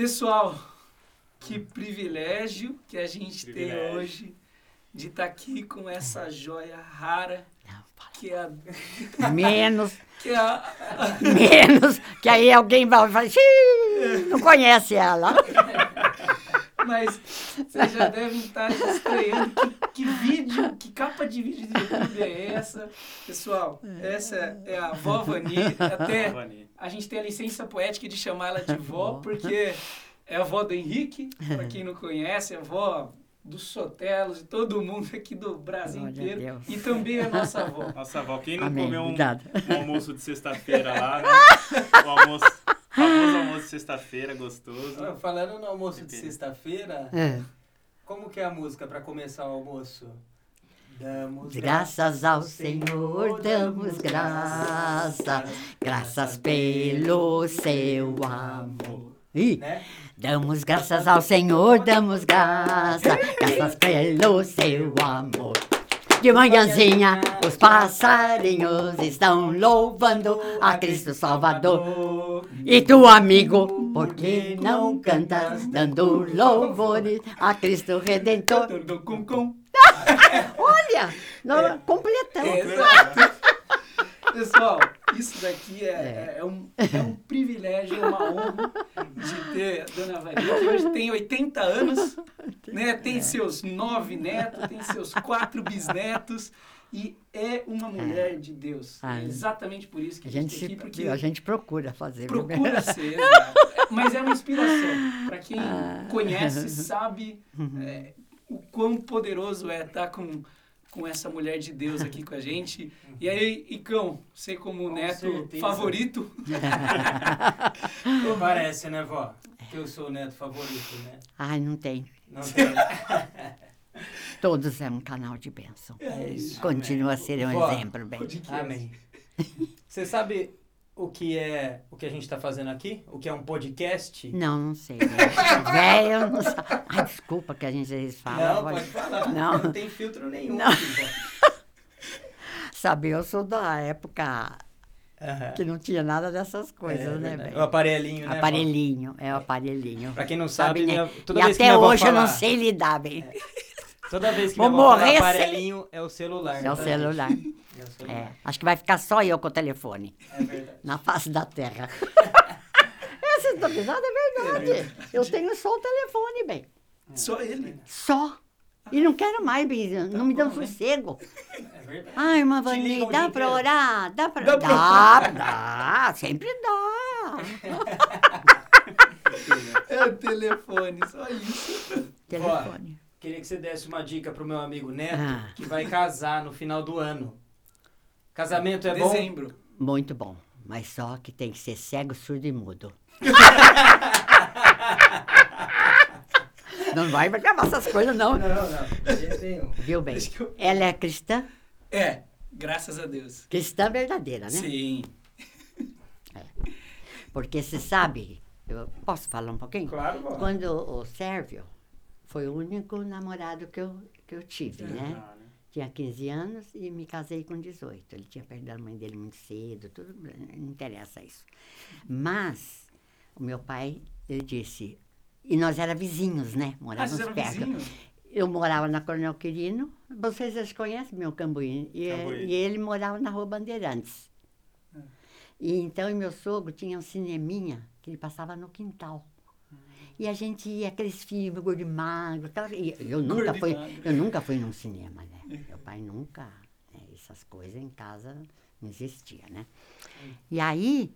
Pessoal, que privilégio que a gente Privilégio. tem hoje de estar aqui com essa joia rara que é a, Menos, que é a, menos, que aí alguém vai falar, "Xiii, não conhece ela. Mas vocês já devem estar se estranhando. Que, que vídeo, que capa de vídeo do YouTube é essa? Pessoal, essa é a vó Vani. Até Vani. a gente tem a licença poética de chamar ela de vó, porque é a vó do Henrique, para quem não conhece, é a vó dos Sotelos, de todo mundo aqui do Brasil Glória a inteiro. E também é nossa avó. Nossa avó, quem não Amém, comeu um, um almoço de sexta-feira lá, né? O almoço, famoso almoço de sexta-feira, gostoso. Ah, Falando no almoço de sexta-feira, É. como que é a música para começar o almoço? Damos Graças ao Senhor damos graças, graças pelo seu amor. Ih, Né? damos graças ao Senhor, damos graças, graças pelo seu amor. De manhãzinha, os passarinhos estão louvando a Cristo Salvador. E tu, amigo, por que não cantas dando louvores a Cristo Redentor? Olha, nós completamos. Exato. Pessoal, isso daqui é, é, um, é um privilégio, é uma honra de ter a Dona Varinha, que hoje tem 80 anos, né? tem seus nove netos, tem seus quatro bisnetos, e é uma mulher de Deus. Ah, É exatamente por isso que A a gente, gente, tem se, aqui, porque a gente procura fazer. procura ser, exato. mas é uma inspiração. Para quem Ah. conhece, sabe Uhum. é, o quão poderoso é estar com, com essa mulher de Deus aqui com a gente. E aí, Icão, você como Com neto certeza. favorito, Parece, né, vó? Que eu sou o neto favorito, né? Ai, não tem. Não tem. Todos é um canal de bênção. É isso. Continua a ser um Vó, exemplo, bem. Amém. Você sabe o que é o que a gente está fazendo aqui? O que é um podcast? Não, não sei. né? Velho, não sabe. Ai, desculpa que a gente fala. Não, pode falar. Não. Não, tem filtro nenhum. Não. Sabe, eu sou da época Aham. que não tinha nada dessas coisas, É né, bem? O aparelhinho, né? Aparelhinho, é o aparelhinho. Pra quem não sabe, né? minha- toda e vez que até minha hoje eu não sei lidar bem. Toda vez que Vou minha avó morrer sem- aparelhinho, é o celular. É o tá, celular. gente? É o celular. É, acho que vai ficar só eu com o telefone. É verdade. na face da terra. Essa história é verdade. Eu tenho só o telefone, bem. Só ele. Só. E não quero mais, bem. Não me dão bom, né? sossego. É verdade. Ai, liga Vani, dá pra inteiro. orar? Dá pra Dá Dá, pra- dá, sempre dá. É o telefone, só isso. Telefone. Queria que você desse uma dica pro meu amigo Neto, Ah. que vai casar no final do ano. Casamento é bom? Dezembro. Muito bom. Mas só que tem que ser cego, surdo e mudo. Não vai acabar essas coisas, não. Não, não. nenhum. Viu bem? Eu- Ela é cristã? É, graças a Deus. Cristã verdadeira, né? Sim. Porque você sabe, eu posso falar um pouquinho? Claro, vó. Quando o Sérvio foi o único namorado que eu, que eu tive, né? Ah, né? Tinha 15 anos e me casei com 18. Ele tinha perdido a mãe dele muito cedo, tudo, não interessa isso. Mas o meu pai, ele disse, e nós era vizinhos, né? Ah, Morávamos eram perto. vizinhos? Eu morava na Coronel Quirino, vocês já conhecem meu Cambuí, e, Cambuí. e ele morava na Rua Bandeirantes. E então e meu sogro tinha um cineminha que ele passava no quintal. E a gente ia, aqueles filmes, gordo e magro, e eu nunca fui, eu nunca fui num cinema, né? Meu pai nunca, né, essas coisas em casa não existia, né? E aí,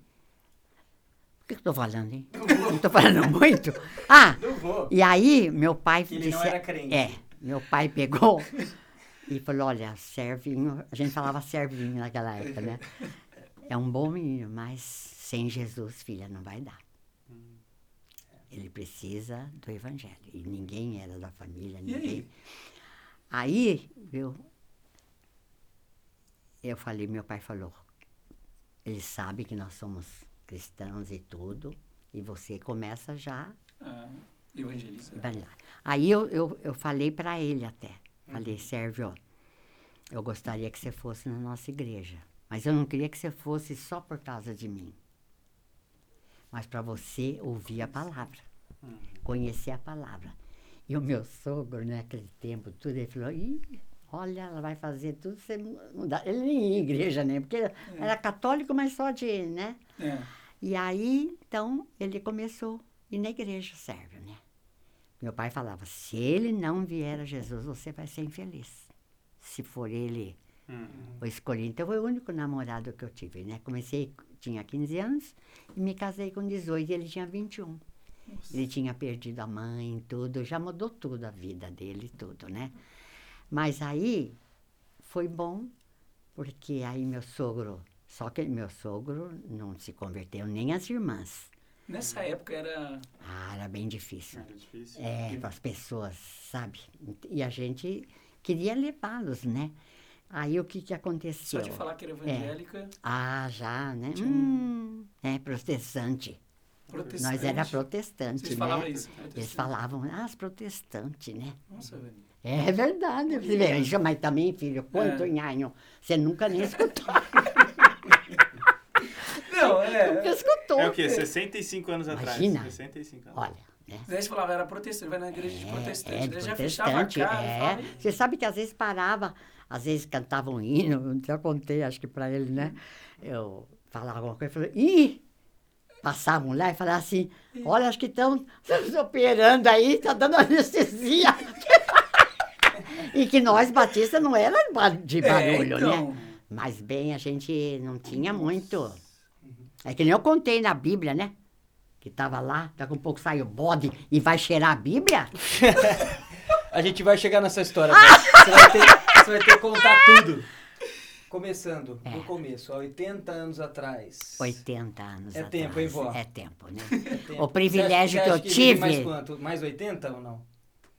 o que eu estou falando, hein? Não estou falando muito? Ah, Não vou. e aí, meu pai Que ele disse. não era crente. É, meu pai pegou e falou: olha, servinho, a gente falava servinho naquela época, né? É um bom menino, mas sem Jesus, filha, não vai dar. Ele precisa do evangelho. E ninguém era da família, E aí? ninguém. Aí, viu? Eu falei, meu pai falou, ele sabe que nós somos cristãos e tudo, e você começa já Ah, evangelizar. Aí eu, eu, eu falei para ele até. Falei, Sérgio, eu gostaria que você fosse na nossa igreja. Mas eu não queria que você fosse só por causa de mim. Mas para você ouvir a palavra. Conhecer a palavra. E o meu sogro, naquele tempo, tudo, ele falou, Ih, olha, ela vai fazer tudo, você não dá. Ele nem ia à igreja, né? Porque era católico, mas só de, né? É. E aí, então, ele começou a ir na igreja, serve, né? Meu pai falava, se ele não vier a Jesus, você vai ser infeliz. Se for ele Hum. o escolhido. Então, foi o único namorado que eu tive, né? Comecei, tinha 15 anos, e me casei com 18, e ele tinha 21. Ele tinha perdido a mãe, tudo, já mudou tudo a vida dele, tudo, né? Mas aí, foi bom, porque aí meu sogro, só que meu sogro não se converteu, nem as irmãs. Nessa época era. Ah, era bem difícil. Era difícil. É, para as pessoas, sabe? E a gente queria levá-los, né? Aí o que que Só aconteceu? de falar que era evangélica, Ah, já, né? Tinha um- Hum, é protestante. protestante. Nós era protestante, Vocês né? falavam isso? Eles protestante. falavam, ah, as protestantes, né? Nossa, velho. É verdade. Isso, Mas também, filho, quanto É. nhanho, você nunca nem escutou. Não, é. nunca escutou. É o quê? 65 anos atrás. Imagina. 65 anos. Olha, né? Você falava, era protestante, vai na igreja de protestante. É, de já fechava a protestante, cara. é. Você sabe que às vezes parava, às vezes cantava um hino, já contei, acho que para ele, né? Eu falava alguma coisa, falei, ih! Passavam lá e falavam assim, olha, acho que estão operando aí, tá dando anestesia. e que nós, batistas, não era de barulho, É, então. né? Mas bem, a gente não tinha muito. É que nem eu contei na Bíblia, né? Que tava lá, daqui a um pouco sai o bode e vai cheirar a Bíblia. A gente vai chegar nessa história. Você vai ter, você vai ter que contar tudo. Começando É. do começo, há 80 anos atrás. 80 anos É atrás. tempo, hein, vó? É tempo, né? É tempo. O privilégio que você eu acha vive Mais tive- quanto? Mais 80 ou não?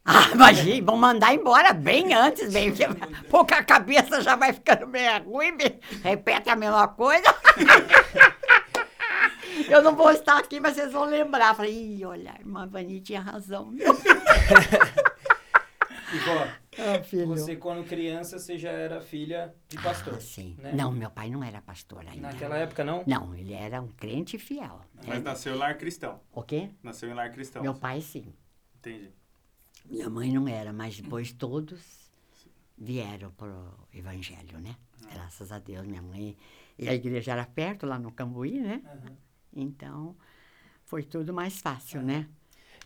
Ah, imagina, vão mandar embora bem antes, bem. Pouca cabeça já vai ficando meio ruim, bem, repete a mesma coisa. Eu não vou estar aqui, mas vocês vão lembrar. Falei, olha, a irmã Vani tinha razão. E, vó, Ah, filho. você quando criança, você já era filha de pastor. Ah, sim. né? Não, meu pai não era pastor ainda. Naquela época, não? Não, ele era um crente fiel. Mas nasceu em lar cristão. O quê? Nasceu em lar cristão. Meu pai, sim. Entendi. Minha mãe não era, mas depois todos vieram para o evangelho, né? Graças a Deus, minha mãe. E a igreja era perto, lá no Cambuí, né? Aham. Então, foi tudo mais fácil, né?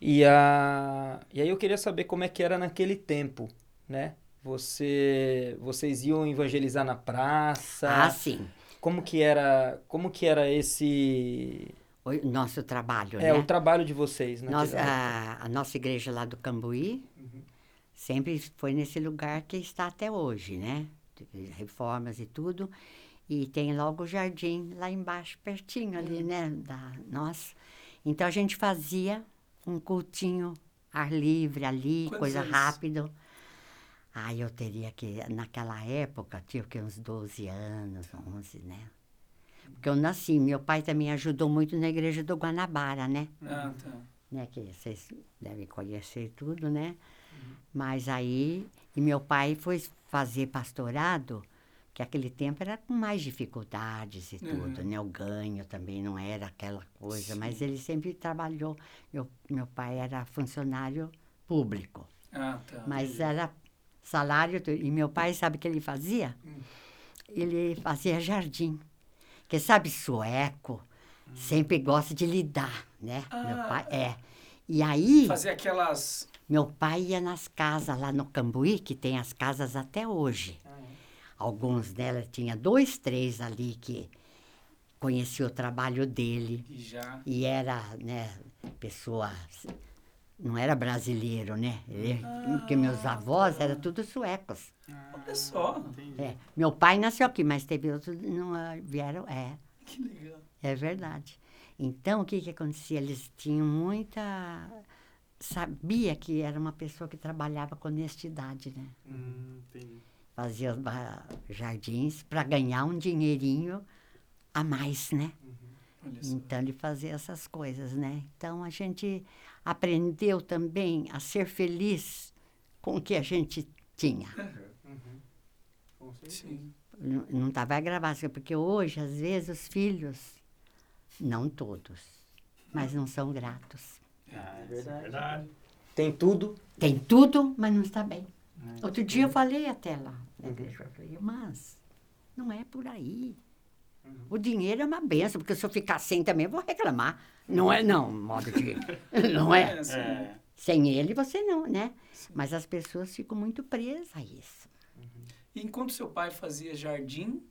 E, a... e aí eu queria saber como é que era naquele tempo, né? Você, vocês iam evangelizar na praça? Ah, sim. Como que era, como que era esse O nosso trabalho, é né? o trabalho de vocês, né? Nós, a, a nossa igreja lá do Cambuí sempre foi nesse lugar que está até hoje, né? Reformas e tudo. E tem logo o jardim lá embaixo, pertinho ali, né? Da nossa. Então a gente fazia um cultinho ar livre ali, Quantos coisa anos? rápido. Aí eu teria que, naquela época, tinha o quê? uns 12 anos, 11, né? Porque eu nasci, meu pai também ajudou muito na igreja do Guanabara, né? Ah, tá. né, que vocês devem conhecer tudo, né? Mas aí, e meu pai foi fazer pastorado, que aquele tempo era com mais dificuldades e tudo, né? O ganho também não era aquela coisa, mas ele sempre trabalhou. Meu, meu pai era funcionário público, Ah, tá. mas era salário. E meu pai, sabe o que ele fazia? Ele fazia jardim. Porque sabe, sueco sempre gosta de lidar, né? Meu Ah. pai é. E aí, Fazer aquelas. meu pai ia nas casas lá no Cambuí, que tem as casas até hoje. Alguns dela tinha dois, três ali que conhecia o trabalho dele E já. e era, né, pessoa não era brasileiro, né? Ele, porque meus avós eram tudo suecos. Olha só. É, meu pai nasceu aqui, mas teve outros não ah, vieram, é, Que legal. é verdade. Então o que que acontecia? Eles tinham muita sabia que era uma pessoa que trabalhava com honestidade, né? Hum, entendi. Fazia jardins para ganhar um dinheirinho a mais, né? Só. Então ele fazia essas coisas, né? Então a gente aprendeu também a ser feliz com o que a gente tinha. Sim. Não- Não estava gravado, porque hoje, às vezes, os filhos, não todos, mas não são gratos. Ah, É verdade. verdade. verdade. Tem tudo. Tem tudo, mas não está bem. É. Outro dia eu falei até lá na igreja, eu falei, mas não é por aí. O dinheiro é uma benção, porque se eu ficar sem também eu vou reclamar. Não é não, modo de... Não é? É, É. Sem ele você não, né? Mas as pessoas ficam muito presas a isso. E enquanto seu pai fazia jardim,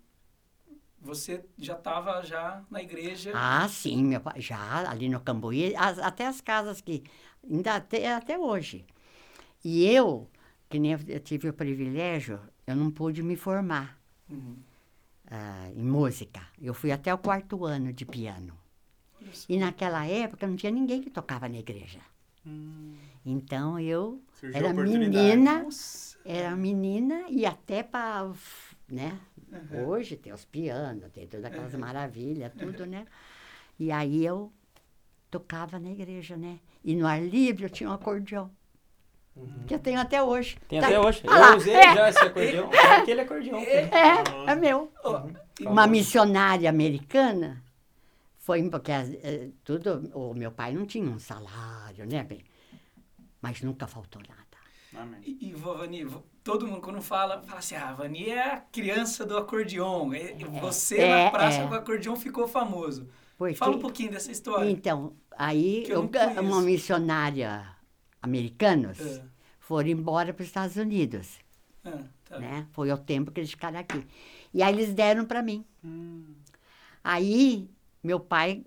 você já estava já na igreja. Ah, sim, meu pai, já ali no Cambuí, as- até as casas que ainda até, até hoje. E eu, que nem eu, eu tive o privilégio, eu não pude me formar Uhum. ah, em música. Eu fui até o quarto ano de piano. Só. E naquela época não tinha ninguém que tocava na igreja. Hum, Então eu surgiu era menina, Nossa. era menina e até para, né? Uhum. Hoje tem os pianos, tem todas aquelas maravilhas, tudo, né? E aí eu tocava na igreja, né? E no ar livre eu tinha um acordeão, que eu tenho até hoje. Tem Tá- até hoje. Ah lá, Eu usei é. já esse acordeão. É aquele acordeão. que- É, é meu. E- Uma missionária americana foi porque eh, tudo o meu pai não tinha um salário, né, bem? Mas nunca faltou nada. Amém. E, e Vani, todo mundo quando fala, fala assim, ah, a Vani é a criança do acordeon. E- e Você É, na praça é. com o acordeon ficou famoso. Porque, Fala um pouquinho dessa história. Então, aí eu eu, uma missionária americanos É. foram embora para os Estados Unidos, Ah, tá. né? Foi o tempo que eles ficaram aqui. E aí eles deram para mim. Hum, Aí meu pai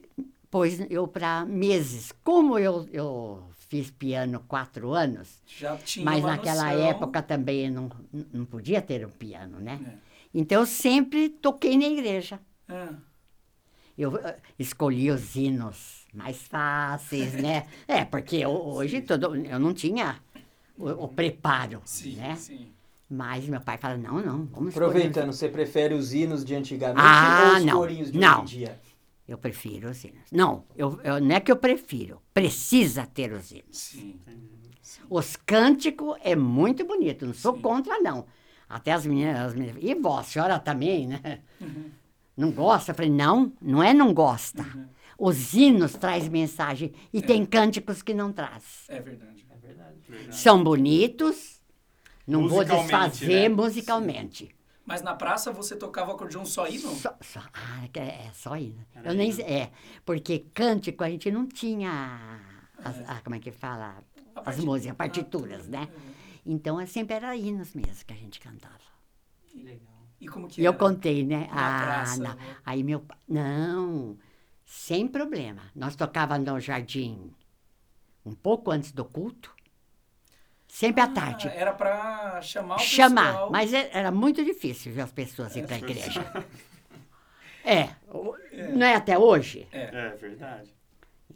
pôs eu para meses. Como eu, eu fiz piano quatro anos, mas naquela noção. época também não, não podia ter um piano, né? É. Então eu sempre toquei na igreja. Ah, Eu eh, escolhi os hinos mais fáceis, né? É, porque eu- hoje todo, eu não tinha o, o preparo, sim, né? sim. Mas meu pai fala, não, não, vamos escolher. Aproveitando, você prefere os hinos de antigamente Ah, ou os não. corinhos de Não. hoje em dia? Eu prefiro os hinos. Não, eu, eu- não é que eu prefiro, precisa ter os hinos. Sim. Os cânticos é muito bonito, não sou Sim. contra, não. Até as meninas, as meninas, e vó, a senhora também, né? Uhum. Não gosta? Eu falei, não, não é não gosta. Uhum. Os hinos traz mensagem e tem cânticos que não traz. É verdade. É verdade. verdade. São bonitos, não vou Musicalmente, desfazer né? musicalmente. Mas na praça você tocava acordeon só aí, não? Só, só, ah, é, é só hino. Era Eu nem hino. sei- é, porque cântico a gente não tinha, as- ah, como é que fala? A As músicas, Ah, partituras, né? Então é sempre era hinos mesmo que a gente cantava. Que legal. E como que E eu era? contei, né? Na ah, praça, não. né? Aí meu pai, não, sem problema. Nós tocávamos no jardim um pouco antes do culto, sempre à Ah, tarde. Era pra chamar o chamar, pessoal. mas é- era muito difícil ver as pessoas ir para a igreja. É, o- não é até hoje? É verdade.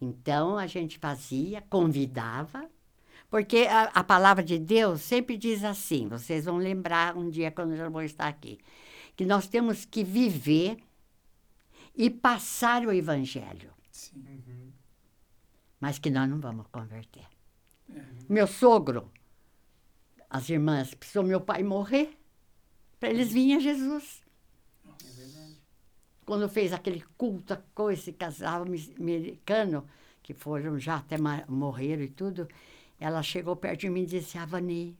Então a gente fazia, convidava, porque a, a palavra de Deus sempre diz assim: vocês vão lembrar um dia quando eu já vou estar aqui, que nós temos que viver e passar o evangelho, Sim. mas que nós não vamos converter. É. Meu sogro, as irmãs, precisou meu pai morrer para eles virem a Jesus. É verdade. quando fez aquele culto, coisa, esse casal americano, que foram já até morreram e tudo, ela chegou perto de mim e disse, Avani,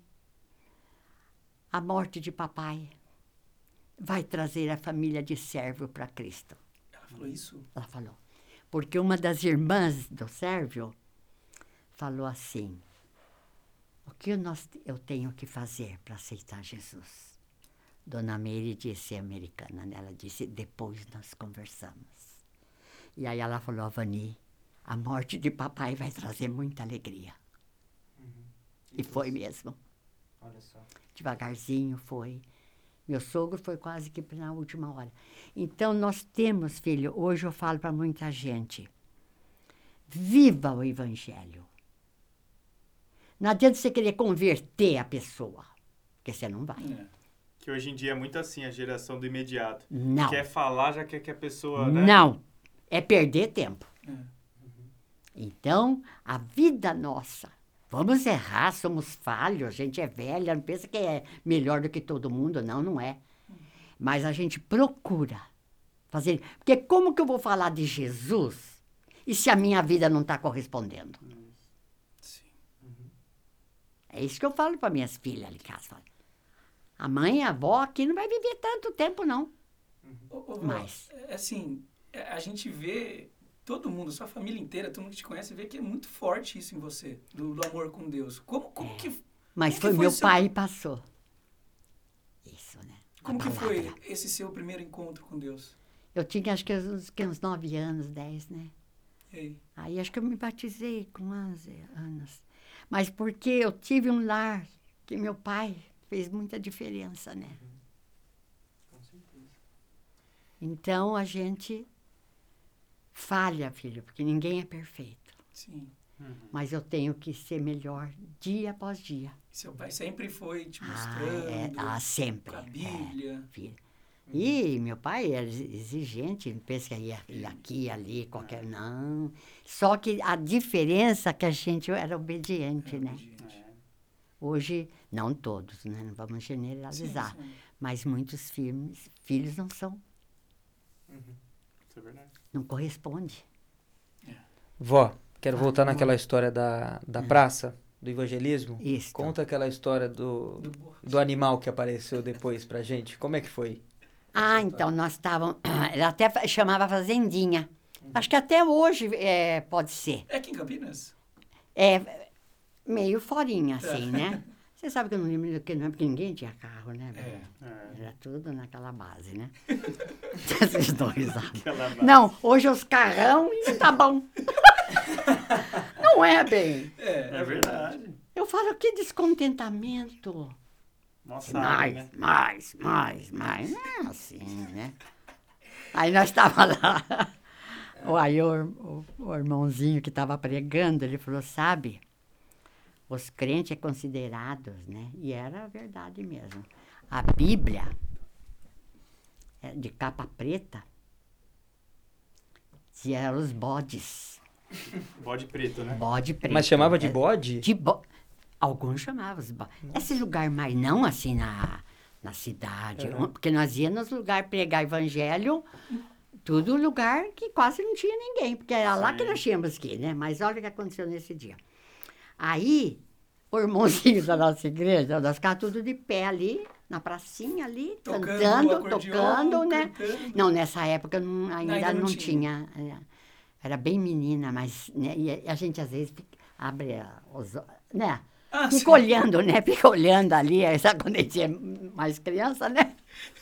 a morte de papai vai trazer a família de servo para Cristo. Ela falou isso? Ela falou. Porque uma das irmãs do Sérvio falou assim: O que nós, eu tenho que fazer para aceitar Jesus? Dona Meire disse, americana, né? ela disse: Depois nós conversamos. E aí ela falou: Avani, a morte de papai vai trazer muita alegria. E foi mesmo. Olha só. Devagarzinho foi. Meu sogro foi quase que na última hora. Então, nós temos, filho, hoje eu falo para muita gente: viva o Evangelho. Não adianta você querer converter a pessoa, porque você não vai. É. Que hoje em dia é muito assim, a geração do imediato. Não. Quer falar, já quer que a pessoa, né? Não. É perder tempo. É. Então, a vida nossa. Vamos errar, somos falhos, a gente é velha, não pensa que é melhor do que todo mundo, não, não é. Mas a gente procura fazer. Porque como que eu vou falar de Jesus e se a minha vida não está correspondendo? É isso que eu falo para minhas filhas ali em casa. A mãe, a avó aqui não vai viver tanto tempo, não. Vó, Mas- é, assim, é, a gente vê, todo mundo, sua família inteira, todo mundo que te conhece, vê que é muito forte isso em você, do, do amor com Deus. Como, como que, Mas Como foi que foi meu seu- pai passou. Isso, né? Como que foi esse seu primeiro encontro com Deus? Eu tinha acho que uns, que uns 9 anos, 10, né? E aí? Acho que eu me batizei com 11 anos. Mas porque eu tive um lar que meu pai fez muita diferença, né? Então a gente falha, filho, porque ninguém é perfeito. Sim. Mas eu tenho que ser melhor dia após dia. Seu pai sempre foi te Ah, mostrando, é, ah, sempre. com a é, Bíblia. filho. E meu pai era exigente, não pensa que ia, ia aqui, ali, qualquer. Não. Só que a diferença é que a gente era obediente, né? Gente. Hoje, não todos, né? Não vamos generalizar. Sim, sim. Mas muitos filhos, filhos não são, Isso é verdade. Não correspondem. Vó, quero Ah, voltar não. naquela história da, da praça, do evangelismo. Isso. Conta aquela história do, Do animal que apareceu depois pra gente. Como é que foi? Ah, então nós estávamos. Ela até chamava Fazendinha. Acho que até hoje é, pode ser. É aqui em Campinas? É meio forinha, assim, né? Você sabe que eu não lembro do que não é, porque ninguém tinha carro, né? É. É. Era tudo naquela base, né? Vocês dão risada. Não, hoje os carrão e tá bom. Não é bem. É, É verdade. Eu falo que descontentamento. Nossa, mais, né? mais, mais, mais. Não é assim, né? Aí nós estava lá. O- Aí o, o- o irmãozinho que estava pregando, ele falou, sabe, os crentes é considerados, né? E era verdade mesmo. A Bíblia, é de capa preta, eram os bodes. Bode preto, né? Bode preto. Mas chamava de É, bode? de bo... Alguns chamavam os bo... Esse lugar, mas não assim na, na cidade. Uhum. Porque nós íamos nos lugares pregar evangelho, tudo lugar que quase não tinha ninguém. Porque era lá Sim. que nós tínhamos que ir, né? Mas olha o que aconteceu nesse dia. Aí, o irmãozinho da nossa igreja, nós ficávamos tudo de pé ali, na pracinha ali, Tocando cantando, tocando, né? cantando. Não, nessa época não- ainda, Ainda não não, tinha. tinha. é, Era bem menina, mas né, e a gente às vezes abre os olhos, né? Ah, Fica sim. olhando, né? Fica olhando ali, sabe quando a gente é mais criança, né?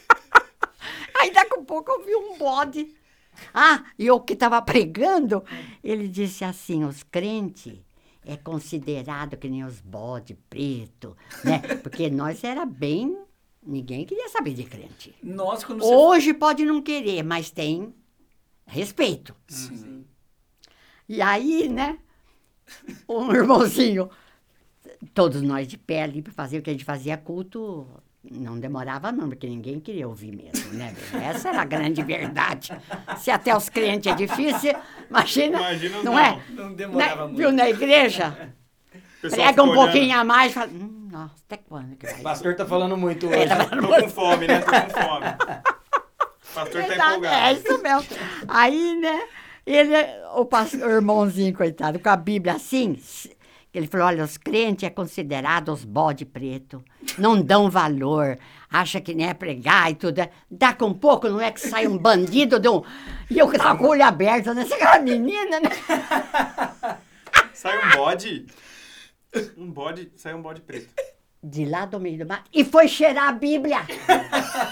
Aí daqui a pouco eu vi um bode. Ah, e o que estava pregando, ele disse assim, os crentes é considerado que nem os bode preto, né? Porque nós era bem... Ninguém queria saber de crente. Nós, quando você... Hoje pode não querer, mas tem respeito. Sim. E aí, né? Um irmãozinho, todos nós de pé ali para fazer o que a gente fazia culto, não demorava não, porque ninguém queria ouvir mesmo, né? Essa era a grande verdade. Se até os crentes é difícil, imagina, Imagina não não. é? Não demorava Na- muito. viu na igreja? Prega um olhando. pouquinho a mais e fala, hum, nossa, até quando que vai? O pastor tá falando muito hoje. É, tá Tô com fome, né? Tô com fome. O pastor tá Verdade, empolgado. É isso mesmo. Aí, né, ele, o, pas- o irmãozinho, coitado, com a Bíblia assim, ele falou, olha, os crentes é considerado os bode preto, não dão valor, acha que nem é pregar e tudo. Daqui um pouco, não é que sai um bandido de um... E eu com o olho aberto, né? Aquela menina, né? Sai um bode. Um bode, sai um bode preto. De lá do meio do mar. E foi cheirar a Bíblia.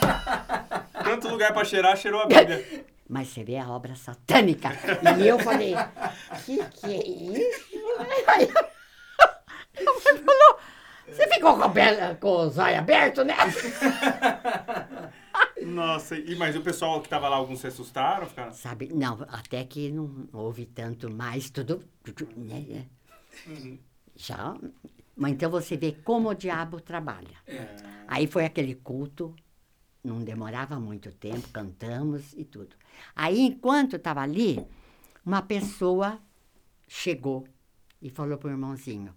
Tanto lugar pra cheirar, cheirou a Bíblia. Mas você vê a obra satânica. E eu falei, que que é isso? Aí eu falou, você ficou com, a pele- com os olhos abertos, né? Nossa, e, mas o pessoal que tava lá, alguns se assustaram? Ficaram... Sabe, não, até que não houve tanto mais, tudo, né? Já, mas então você vê como o diabo trabalha. Aí foi aquele culto, não demorava muito tempo, cantamos e tudo. Aí, enquanto estava ali, uma pessoa chegou e falou para o irmãozinho: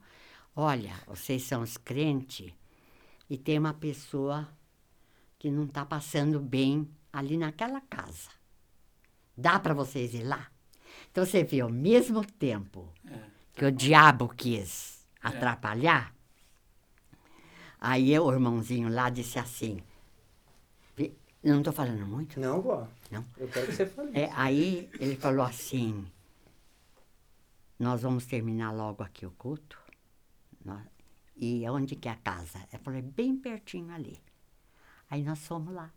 Olha, vocês são os crentes e tem uma pessoa que não está passando bem ali naquela casa. Dá para vocês ir lá? Então você vê, ao mesmo tempo É. que o diabo quis atrapalhar, Aí o irmãozinho lá disse assim, não estou falando muito? Não, vó. Não. Eu quero que você fale. É, aí ele falou assim, nós vamos terminar logo aqui o culto. E onde que é a casa? Eu falei, bem pertinho ali. Aí nós fomos lá.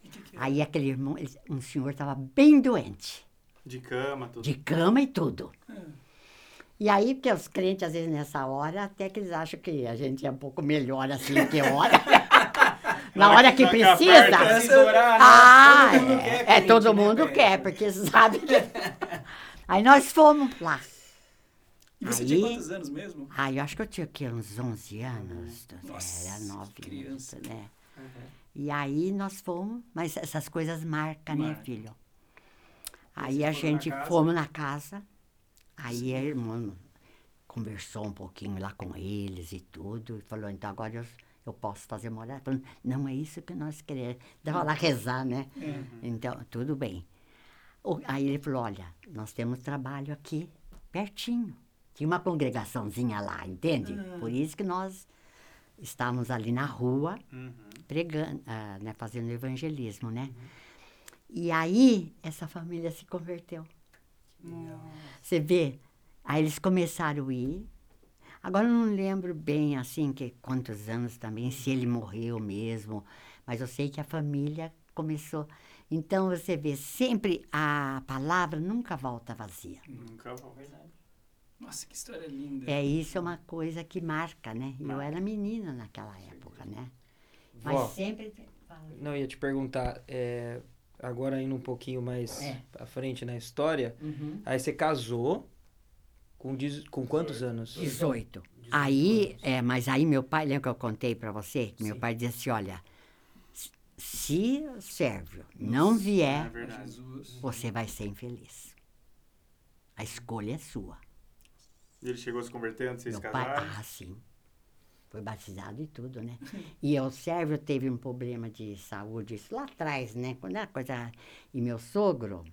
Que que é? Aí aquele irmão, ele- um senhor estava bem doente, De cama, tudo. de cama e tudo. É. E aí, porque os crentes, às vezes, nessa hora, até que eles acham que a gente é um pouco melhor assim que hora. Na hora que precisa. orar, né? Ah, Todo mundo é, quer, é, todo né, mundo velho? quer, porque sabe que. Aí nós fomos lá. E você Aí- tinha quantos anos mesmo? Ah, eu acho que eu tinha aqui uns 11 anos. Nossa, era novinha, criança. né? E aí nós fomos, mas essas coisas marcam, né, Marca. filho? Vocês Aí a na gente casa? fomos na casa, aí a irmã conversou um pouquinho lá com eles e tudo, e falou, então agora eu, eu posso fazer morar? Falou, não é isso que nós queremos. Dava lá rezar, né? É. Então, tudo bem. O- Aí ele falou, olha, nós temos trabalho aqui, pertinho. Tinha uma congregaçãozinha lá, entende? Por isso que nós estávamos ali na rua, Uhum. pregando, ah, né, fazendo evangelismo, né? E aí, essa família se converteu. Você vê? Aí eles começaram a ir. Agora eu não lembro bem, assim, que quantos anos também, se ele morreu mesmo. Mas eu sei que a família começou. Então, você vê, sempre a palavra nunca volta vazia. Nunca vou. Nossa, que história linda. É isso, é uma coisa que marca, né? E Eu Marca. era menina naquela época, né? Mas Vó, sempre... Fala. não, eu ia te perguntar, é, agora indo um pouquinho mais É. à frente na história, Uhum. aí você casou com, dez- com quantos anos? 18. Aí, é, mas aí meu pai, lembra que eu contei para você? Que meu pai disse assim, olha, se o Sérvio não É vier. Jesus. você vai ser infeliz. A escolha é sua. E ele chegou a se converter antes de vocês meu pai, casarem? ah, sim. Foi batizado e tudo, né? E o Sérvio teve um problema de saúde, isso lá atrás, né? Quando a coisa... E meu sogro,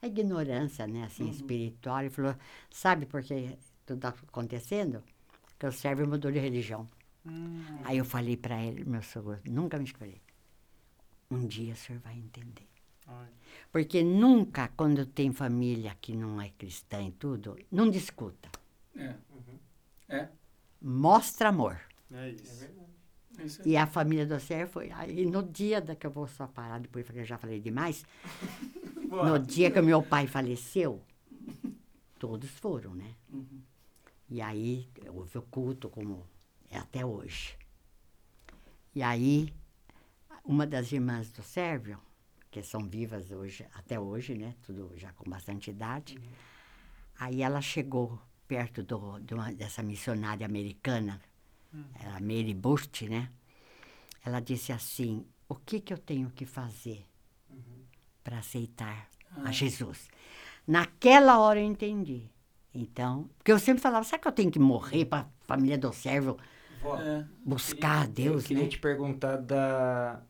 a ignorância, né? Assim, espiritual, ele falou, sabe por que tudo está acontecendo? Porque o Sérvio mudou de religião. Hum, Aí eu falei para ele, meu sogro, nunca me escolhi. Um dia o senhor vai entender. Porque nunca, quando tem família que não é cristã e tudo, não discuta. É. É. Mostra amor. É isso. É isso aí. E a família do Sérgio foi. Aí no dia da que eu vou só parar depois, porque eu já falei demais. No dia que o meu pai faleceu, todos foram, né? Uhum. E aí houve o culto, como é até hoje. E aí, uma das irmãs do Sérvio, que são vivas hoje, até hoje, né? Tudo já com bastante idade. Aí ela chegou perto do, de uma- dessa missionária americana, era Mary Bust, né? Ela disse assim: O que, que eu tenho que fazer para aceitar a Jesus? Naquela hora eu entendi. Então, porque eu sempre falava: será que eu tenho que morrer para a família do servo Vó, É. buscar a Deus, eu queria né? te perguntar da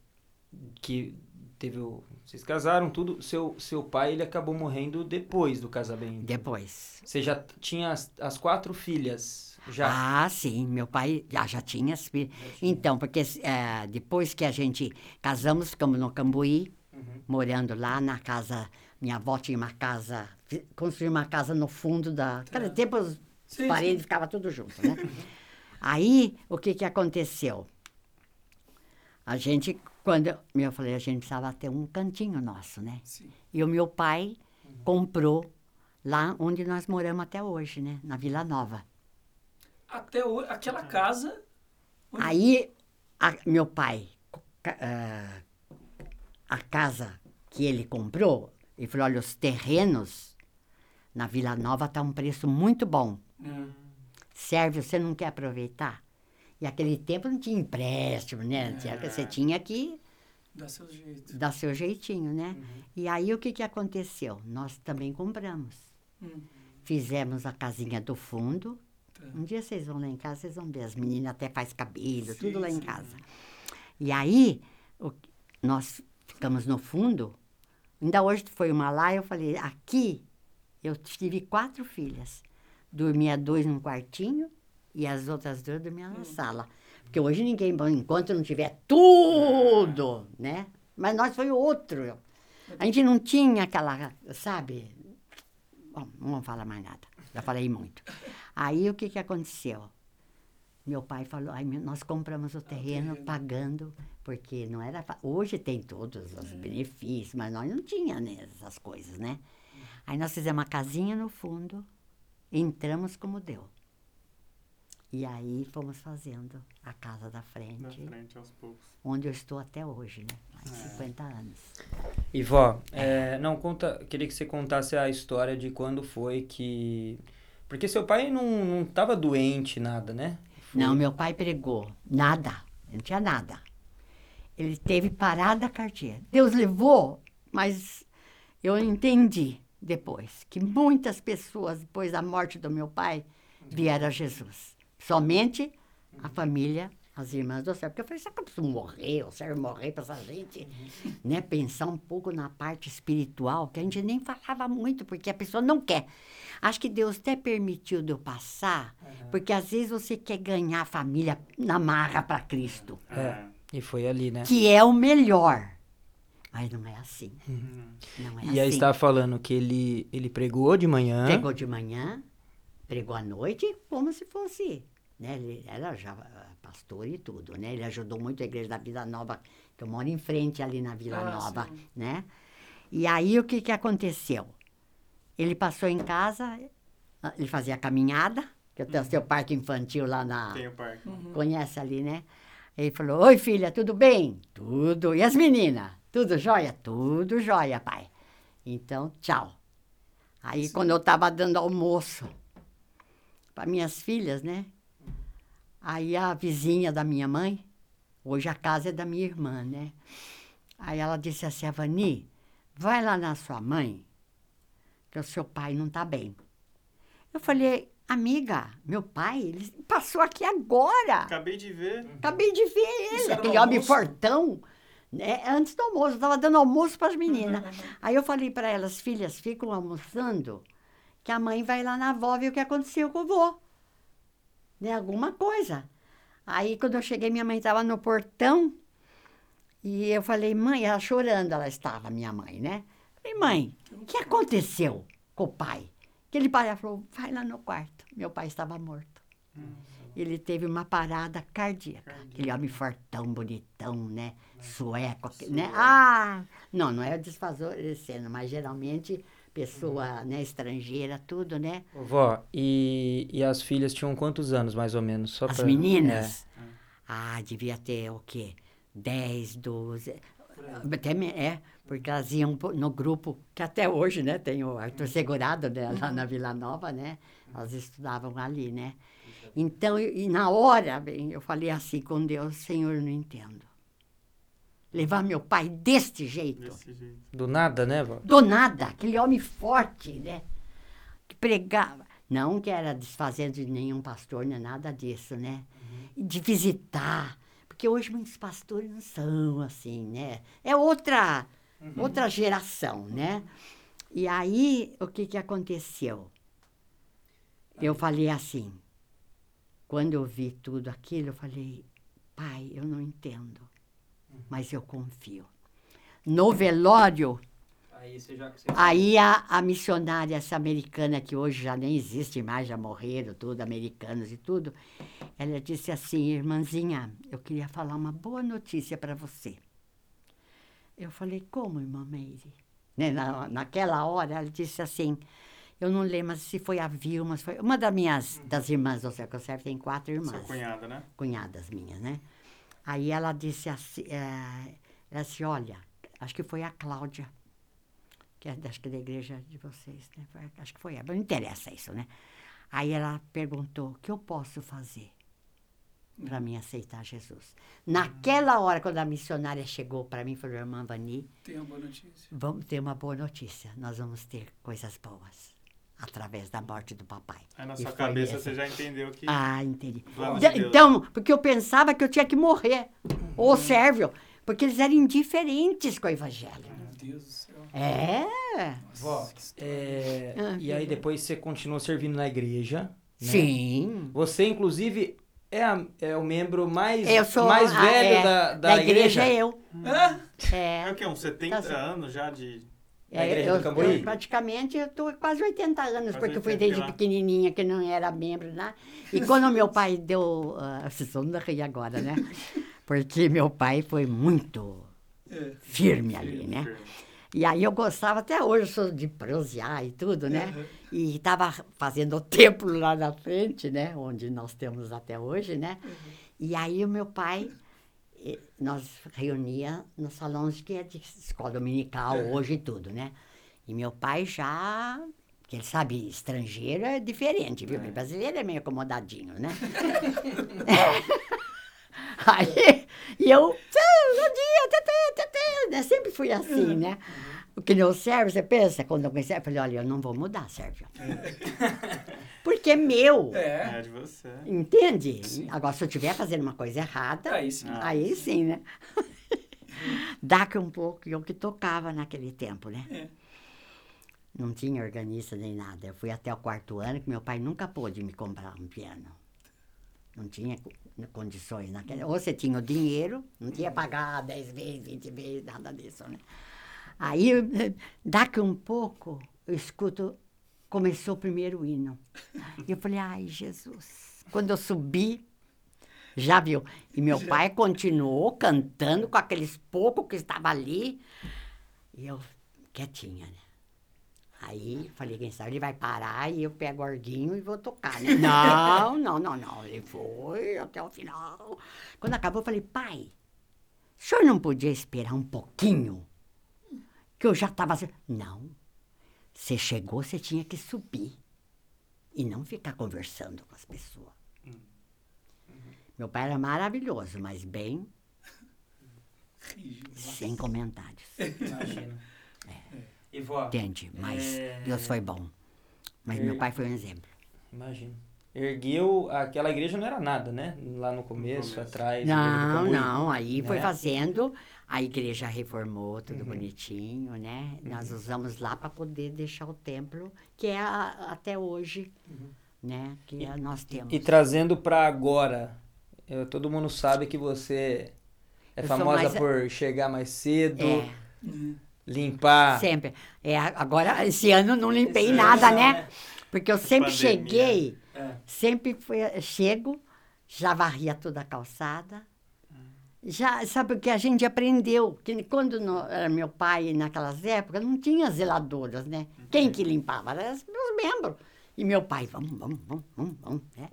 que teve o vocês casaram tudo, seu seu pai ele acabou morrendo depois do casamento. Depois. Você já tinha as, as quatro filhas já. Ah, sim, meu pai já, já tinha as filhas. Então, porque eh, depois que a gente casamos, ficamos no Cambuí, Uhum. morando lá na casa. Minha avó tinha uma casa, construiu uma casa no fundo da. Naquele tempo os Sim, paredes ficavam tudo junto, né? Aí, o que que aconteceu? A gente, quando eu, eu falei, a gente precisava ter um cantinho nosso, né? Sim. E o meu pai comprou lá onde nós moramos até hoje, né? Na Vila Nova. Até o, aquela casa. onde- Aí, a- meu pai, ca- ah, a casa que ele comprou, ele falou, olha, os terrenos na Vila Nova tá um preço muito bom. É. Serve, você não quer aproveitar? E aquele tempo não tinha empréstimo, né? Tinha- Você tinha que Dá seu jeito. dar seu jeitinho, né? E aí, o que, que aconteceu? Nós também compramos. Hum. Fizemos a casinha do fundo. Tá. Um dia vocês vão lá em casa, vocês vão ver. As meninas até faz cabelo, Sim, tudo lá em sim. casa. E aí, o- nós ficamos no fundo. Ainda hoje foi uma lá, eu falei, aqui eu tive quatro filhas. Dormia dois num quartinho e as outras duas dormiam Hum. na sala. Porque hoje ninguém, enquanto não tiver tudo, né? Mas nós foi outro. A gente não tinha aquela, sabe? Bom, não vou falar mais nada. Já falei muito. Aí o que, que aconteceu? Meu pai falou, aí nós compramos o terreno pagando, porque não era. Hoje tem todos os benefícios, mas nós não tinha né, essas coisas, né? Aí nós fizemos uma casinha no fundo, entramos como deu. E aí fomos fazendo a casa da frente, frente aos poucos. onde eu estou até hoje, né? Mais de 50 anos. E vó, é, não conta, queria que você contasse a história de quando foi que. Porque seu pai não, não tava doente, nada, né? Foi- Não, meu pai pregou. Nada. Não tinha nada. Ele teve parada cardíaca. Deus levou, mas eu entendi depois que muitas pessoas, depois da morte do meu pai, vieram a Jesus. Somente a família, as irmãs do céu. Porque eu falei, será que eu preciso morrer? Eu serve morrer para essa gente? Né? Pensar um pouco na parte espiritual, que a gente nem falava muito, porque a pessoa não quer. Acho que Deus até permitiu de eu passar, porque às vezes você quer ganhar a família na marra para Cristo, É, e foi ali, né? que é o melhor. Mas não é assim. Uhum. Não é E aí assim. você tava falando que ele, ele pregou de manhã. Pregou de manhã, pregou à noite, como se fosse. Né? Ele era já ah, pastor e tudo, né? Ele ajudou muito a igreja da Vila Nova, que eu moro em frente ali na Vila Ah, Nova, sim. né? E aí o que, que aconteceu? Ele passou em casa, ah, ele fazia caminhada, que eu tenho seu parque infantil lá na. Tem o parque. Conhece ali, né? Ele falou: Oi, filha, tudo bem? Tudo. E as meninas? Tudo jóia? Tudo jóia, pai. Então, tchau. Aí, quando eu estava dando almoço para minhas filhas, né? Aí a vizinha da minha mãe, hoje a casa é da minha irmã, né? Aí ela disse assim: Avani, vai lá na sua mãe, que o seu pai não está bem. Eu falei, amiga, meu pai, ele passou aqui agora. Acabei de ver. Acabei de ver ele, aquele homem fortão. Né? Antes do almoço, eu estava dando almoço para as meninas. Aí eu falei para elas, filhas, ficam almoçando, que a mãe vai lá na avó ver o que aconteceu com o vô. Né? Alguma coisa. Aí quando eu cheguei, minha mãe estava no portão. E eu falei, mãe, ela chorando, ela estava, minha mãe, né? Falei, mãe, o que aconteceu com o pai? Que ele pai falou, vai lá no quarto. Meu pai estava morto. Ele teve uma parada cardíaca. Aquele homem fortão, bonitão, né? Sueco, né? Ah! Não, não é desfavorecendo, mas geralmente pessoa né, estrangeira, tudo, né? Vó, e, e as filhas tinham quantos anos, mais ou menos? Só As pra- meninas? Ah, devia ter o quê? 10, 12. Até me- é, porque elas iam no grupo, que até hoje, né? Tem o Arthur Segurado, né, lá na Vila Nova, né? Elas estudavam ali, né? Então, e na hora, bem, eu falei assim com Deus, Senhor, não entendo. Levar meu pai deste jeito. Desse jeito. Do nada, né, vó? Do nada, aquele homem forte, né? Que pregava. Não que era desfazendo de nenhum pastor, nem nada disso, né? De visitar. Porque hoje muitos pastores não são assim, né? É outra, outra geração, né? E aí, o que, que aconteceu? Eu falei assim, quando eu vi tudo aquilo, eu falei, pai, eu não entendo, mas eu confio. No velório, Aí já. Aí a, a missionária essa americana, que hoje já nem existe mais, já morreram, tudo, americanos e tudo, ela disse assim, irmãzinha, eu queria falar uma boa notícia para você. Eu falei, como, irmã Meire? Né, na, naquela hora, ela disse assim, eu não lembro se foi a Vilma, foi uma das minhas, das irmãs do Céu, que eu serve tem quatro irmãs Sua cunhada, né? cunhadas minhas, né? Aí ela disse assim, é, ela disse, olha, acho que foi a Cláudia, que é acho que da igreja de vocês, né? Acho que foi ela, não interessa isso, né? Aí ela perguntou, o que eu posso fazer para mim aceitar Jesus? Naquela hora, quando a missionária chegou para mim e falou, irmã Vani, Tem uma boa notícia. vamos ter uma boa notícia, nós vamos ter coisas boas através da morte do papai. Aí na sua cabeça essa. você já entendeu que. Ah, entendi. De-. Então, porque eu pensava que eu tinha que morrer. Ou sérvio. Porque eles eram indiferentes com o evangelho. Meu Deus do céu. É. Vó, é, Ah, e aí filha. depois você continuou servindo na igreja. né? Sim. Você, inclusive, é, a- é o membro mais, Eu sou mais a- velho é, da, da, da igreja. é eu. Hã? É É. o quê? Uns 70 Tá anos já de... Da É, igreja eu, do Cambuí? eu praticamente eu tô quase 80 anos, Quase porque eu fui 80 desde lá. pequenininha, que não era membro lá. E quando meu pai deu... Uh, vocês vão rir agora, né? Porque meu pai foi muito É. firme ali, né? E aí eu gostava, até hoje sou de prosear e tudo, né? E estava fazendo o templo lá na frente, né? Onde nós temos até hoje, né? E aí o meu pai, nós reunia nos salões que é de escola dominical hoje e tudo, né? E meu pai já, que ele sabe, estrangeiro é diferente, viu? Brasileiro é meio acomodadinho, né? Aí, e eu, "Ah, bom dia, tete, tete", né? Sempre fui assim, né? O que não serve, você pensa? Quando eu comecei, eu falei, olha, eu não vou mudar, Sérgio. Porque é meu, É. É de você. entende? Agora, se eu estiver fazendo uma coisa errada, Aí sim. Ah. aí sim, né? Daqui um pouco, eu que tocava naquele tempo, né? É. Não tinha organista nem nada. Eu fui até o quarto ano, que meu pai nunca pôde me comprar um piano. Não tinha co- condições naquela. Ou você tinha o dinheiro, não tinha pagar 10 vezes, 20 vezes, nada disso, né? Aí, daqui um pouco, eu escuto, começou o primeiro hino. E eu falei, ai, Jesus. Quando eu subi, já viu? E meu pai continuou cantando com aqueles poucos que estavam ali. E eu, quietinha, né? Aí falei, quem sabe ele vai parar e eu pego o orguinho e vou tocar, né? Não, não, não, não. Ele foi até o final. Quando acabou, eu falei, pai, o senhor não podia esperar um pouquinho? Que eu já estava assim. Não. Você chegou, você tinha que subir. E não ficar conversando com as pessoas. Meu pai era maravilhoso, mas bem Rígido. sem comentários. Imagina. E vó, Entende? Mas É. Deus foi bom. Mas meu pai foi um exemplo. imagina. Ergueu, aquela igreja não era nada, né? Lá no começo, começo. atrás. Não, não. Aí foi né? fazendo, a igreja reformou tudo bonitinho, né? Nós usamos lá para poder deixar o templo, que é a- até hoje, né? Que é- nós temos. E trazendo pra agora, eu- todo mundo sabe que você é Eu famosa mais- por chegar mais cedo, É, limpar. sempre. É, agora, esse ano não limpei Esse nada, ano, né? né? Porque eu sempre Pandemia. cheguei, É. sempre fui, chego, já varria toda a calçada. Já, sabe o que a gente aprendeu? Que quando no- era meu pai, naquelas épocas, não tinha zeladoras, né? Quem que limpava? Eram os meus membros. E meu pai, vamos, vamos, vamos, vamos, vamos. Né?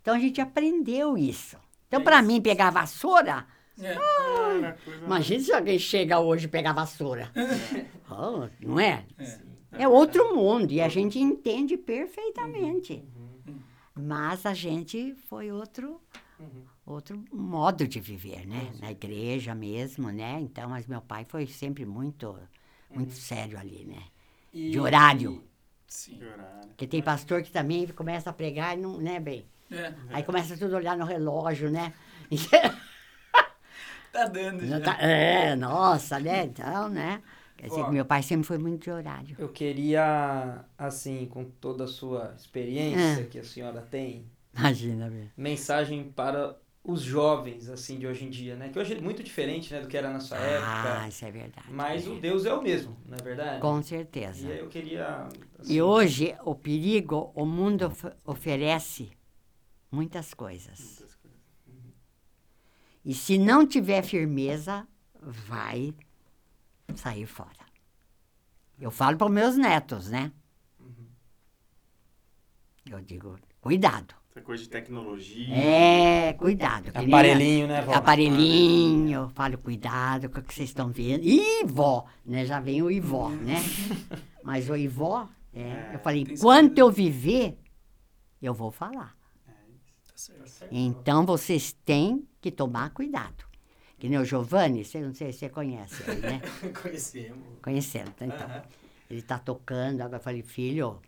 Então a gente aprendeu isso. Então, para mim, pegar vassoura, É. Ah, coisa- imagina se alguém chega hoje e pega a vassoura. Oh, não é? É outro mundo e a gente entende perfeitamente. Mas a gente foi outro outro modo de viver, né? Na igreja mesmo, né? Então, mas meu pai foi sempre muito muito sério ali, né? E- De horário. Sim. Chorar. Porque tem pastor que também começa a pregar e não, né, bem? É. Aí começa tudo a olhar no relógio, né? Tá dando já. Tá- é, nossa, né? Então, né? Quer dizer, Ó. que meu pai sempre foi muito de horário. Eu queria, assim, com toda a sua experiência que a senhora tem, Imagina, velho. mensagem para os jovens, assim, de hoje em dia, né? Que hoje é muito diferente, né, do que era na sua Ah, época. isso é verdade. Mas é. o Deus é o mesmo, não é verdade? Com certeza. E aí eu queria... assim, E hoje, o perigo, o mundo of- oferece muitas coisas. E se não tiver firmeza, vai sair fora. Eu falo para os meus netos, né? Eu digo, cuidado. Essa coisa de tecnologia. É, cuidado. Aparelhinho, né, vó? Aparelhinho, falo, cuidado com o que vocês estão vendo. Ih, vó, né? Já vem o Ivó, né? Mas o Ivó, é, eu falei, tem quanto eu viver, eu vou falar. Tá certo. Então vocês têm que tomar cuidado. Que nem o Giovanni, você não sei se você conhece ele, né? Conhecemos. Conhecendo, tá, então. Aham. Ele tá tocando, agora eu falei, filho,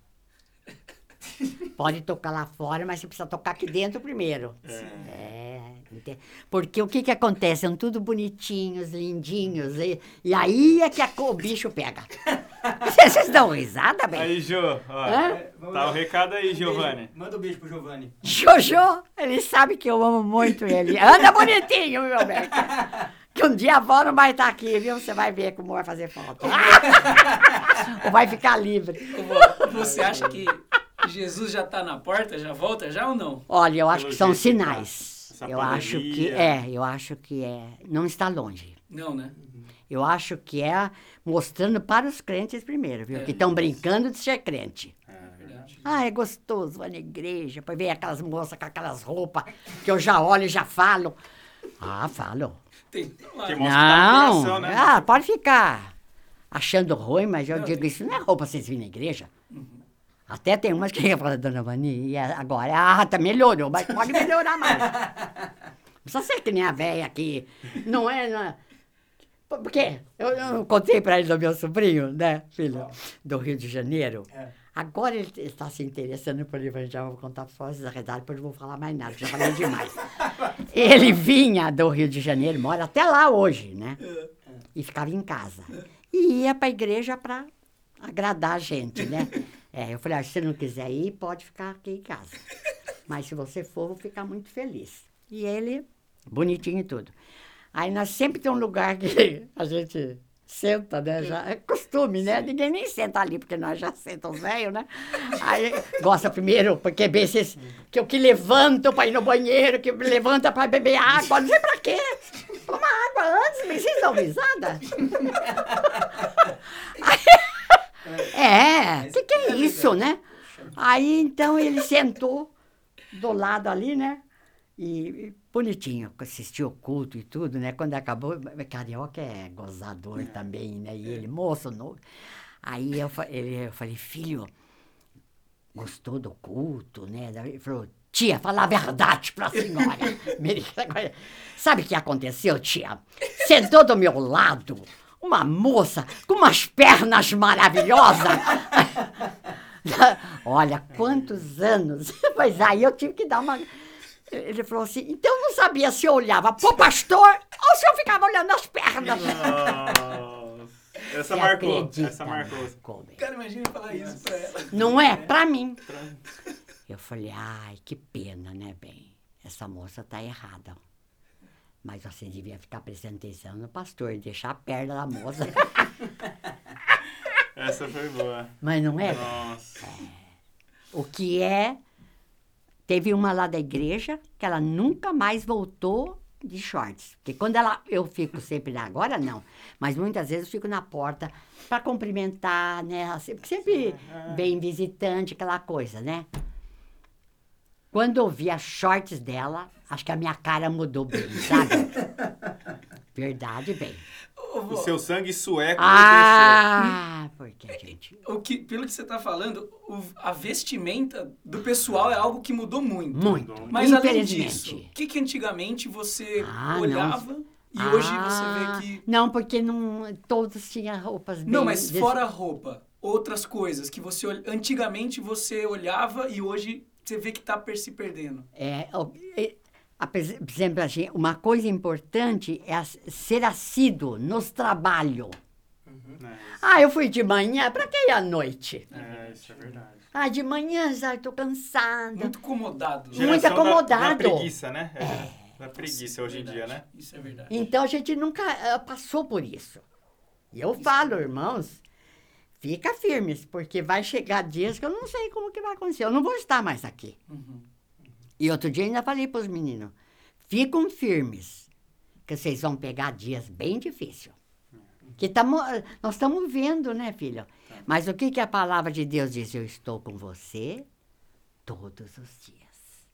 pode tocar lá fora, mas você precisa tocar aqui dentro primeiro. É, ente- porque o que que acontece? São tudo bonitinhos, lindinhos, e, e aí é que a o bicho pega. Vocês dão risada, bem? Aí, Jô, ó. Hã? Tá o recado aí, Giovanni. Manda um beijo pro Giovanni. Jojo, ele sabe que eu amo muito ele. Anda bonitinho, meu bem. Que um dia a avó não vai estar aqui, viu? Você vai ver como vai fazer falta. Ou vai ficar livre. Você acha que Jesus já está na porta, já volta já ou não? Olha, eu acho Pelo que são tá. sinais. Essa Eu acho que pandemia. é, eu acho que é. Não está longe. Não, né? Eu acho que é mostrando para os crentes primeiro, viu? É. Que estão brincando de ser crente. É, Verdade. Ah, é gostoso, vai na igreja, para ver aquelas moças com aquelas roupas que eu já olho e já falo. Ah, falo. Tem lá. Que mostra que tá no Não, coração, né? ah, pode ficar achando ruim, mas eu digo, isso não é roupa vocês virem na igreja. Até tem umas que falam, dona Vani, e agora, ah, tá melhorou, mas pode melhorar mais. Não precisa ser que nem a velha aqui, não é, não é. Por por quê? Eu, eu contei pra ele do meu sobrinho, né, filho, do Rio de Janeiro. Agora ele está se interessando por ele, já vou contar para vocês a verdade, depois não vou falar mais nada, já falei demais. Ele vinha do Rio de Janeiro, mora até lá hoje, né? E ficava em casa. E ia para a igreja para agradar a gente, né? É, eu falei, ah, se você não quiser ir, pode ficar aqui em casa. Mas se você for, vou ficar muito feliz. E ele, bonitinho e tudo. Aí nós sempre tem um lugar que a gente senta, né? Já é costume, né? Ninguém nem senta ali, porque nós já sentamos velho, né? Aí gosta primeiro, porque bem esses, que eu que levanto para ir no banheiro, que levanta para beber água, não sei pra quê. Toma água antes, mas vocês dão risada? É, o que, que é isso, né? Aí então ele sentou do lado ali, né? E bonitinho, assistiu o culto e tudo, né? Quando acabou, carioca é gozador também, né? E ele, moço, novo. Aí eu, ele, eu falei, filho, gostou do culto, né? Ele falou, tia, fala a verdade pra senhora. Sabe o que aconteceu, tia? Sentou do meu lado uma moça com umas pernas maravilhosas. Olha, quantos anos. Mas aí eu tive que dar uma. Ele falou assim: então eu não sabia se eu olhava pro pastor ou se eu ficava olhando as pernas. Nossa. Essa Você marcou. acredita, Essa marcou. Cara, imagina falar isso pra ela. Não é? Pra mim. Eu falei, ai, que pena, né, bem? Essa moça tá errada. Mas você devia ficar prestando atenção no pastor, deixar a perna da moça. Essa foi boa. Mas não é? Nossa. O que é. Teve uma lá da igreja que ela nunca mais voltou de shorts. Porque quando ela. Eu fico sempre lá, agora não. Mas muitas vezes eu fico na porta para cumprimentar, né? Porque sempre vem visitante, aquela coisa, né? Quando eu vi as shorts dela, acho que a minha cara mudou bem, sabe? Verdade, bem. O seu sangue sueco Ah, porque a gente. o que, pelo que você tá falando, o- a vestimenta do pessoal é algo que mudou muito. Muito. Mas além disso, o que, que antigamente você Ah, não. olhava e hoje Ah, você vê que. Não, porque não, todos tinham roupas bem... Não, mas fora a roupa, outras coisas que você antigamente você olhava e hoje você vê que tá per- se perdendo. É, é, por exemplo, assim, uma coisa importante é ser assíduo nos trabalhos. Né? Ah, eu fui de manhã, pra que ir à noite? É, isso é verdade. Ah, de manhã já estou cansada. Muito acomodado. né? Muito Geração da- acomodado. Da, preguiça, né? É. Da preguiça hoje em dia, né? Isso é verdade. Então a gente nunca ah, passou por isso. E eu falo, irmãos, fica firmes, porque vai chegar dias que eu não sei como que vai acontecer. Eu não vou estar mais aqui. Uhum. E outro dia ainda falei para os meninos, ficam firmes, que vocês vão pegar dias bem difíceis. Que tamo, nós estamos vendo, né, filho? Mas o que, que a palavra de Deus diz? Eu estou com você todos os dias.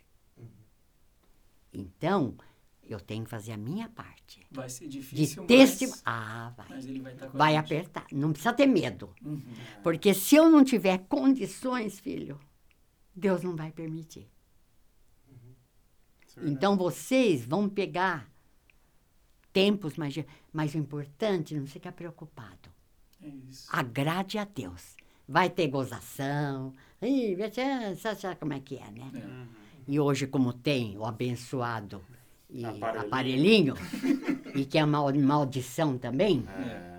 Então, eu tenho que fazer a minha parte. Vai ser De difícil, testemunhar. mas, Ah, vai. mas ele vai estar com a Vai apertar. Não precisa ter medo. Uhum. Porque se eu não tiver condições, filho, Deus não vai permitir. Então vocês vão pegar tempos mais. Mas o importante, não fica preocupado. É isso. Agrade a Deus. Vai ter gozação. Ih, sabe, sabe como é que é, né? É. Uhum. E hoje, como tem o abençoado e Aparelhinho. aparelhinho, e que é uma maldição também, É.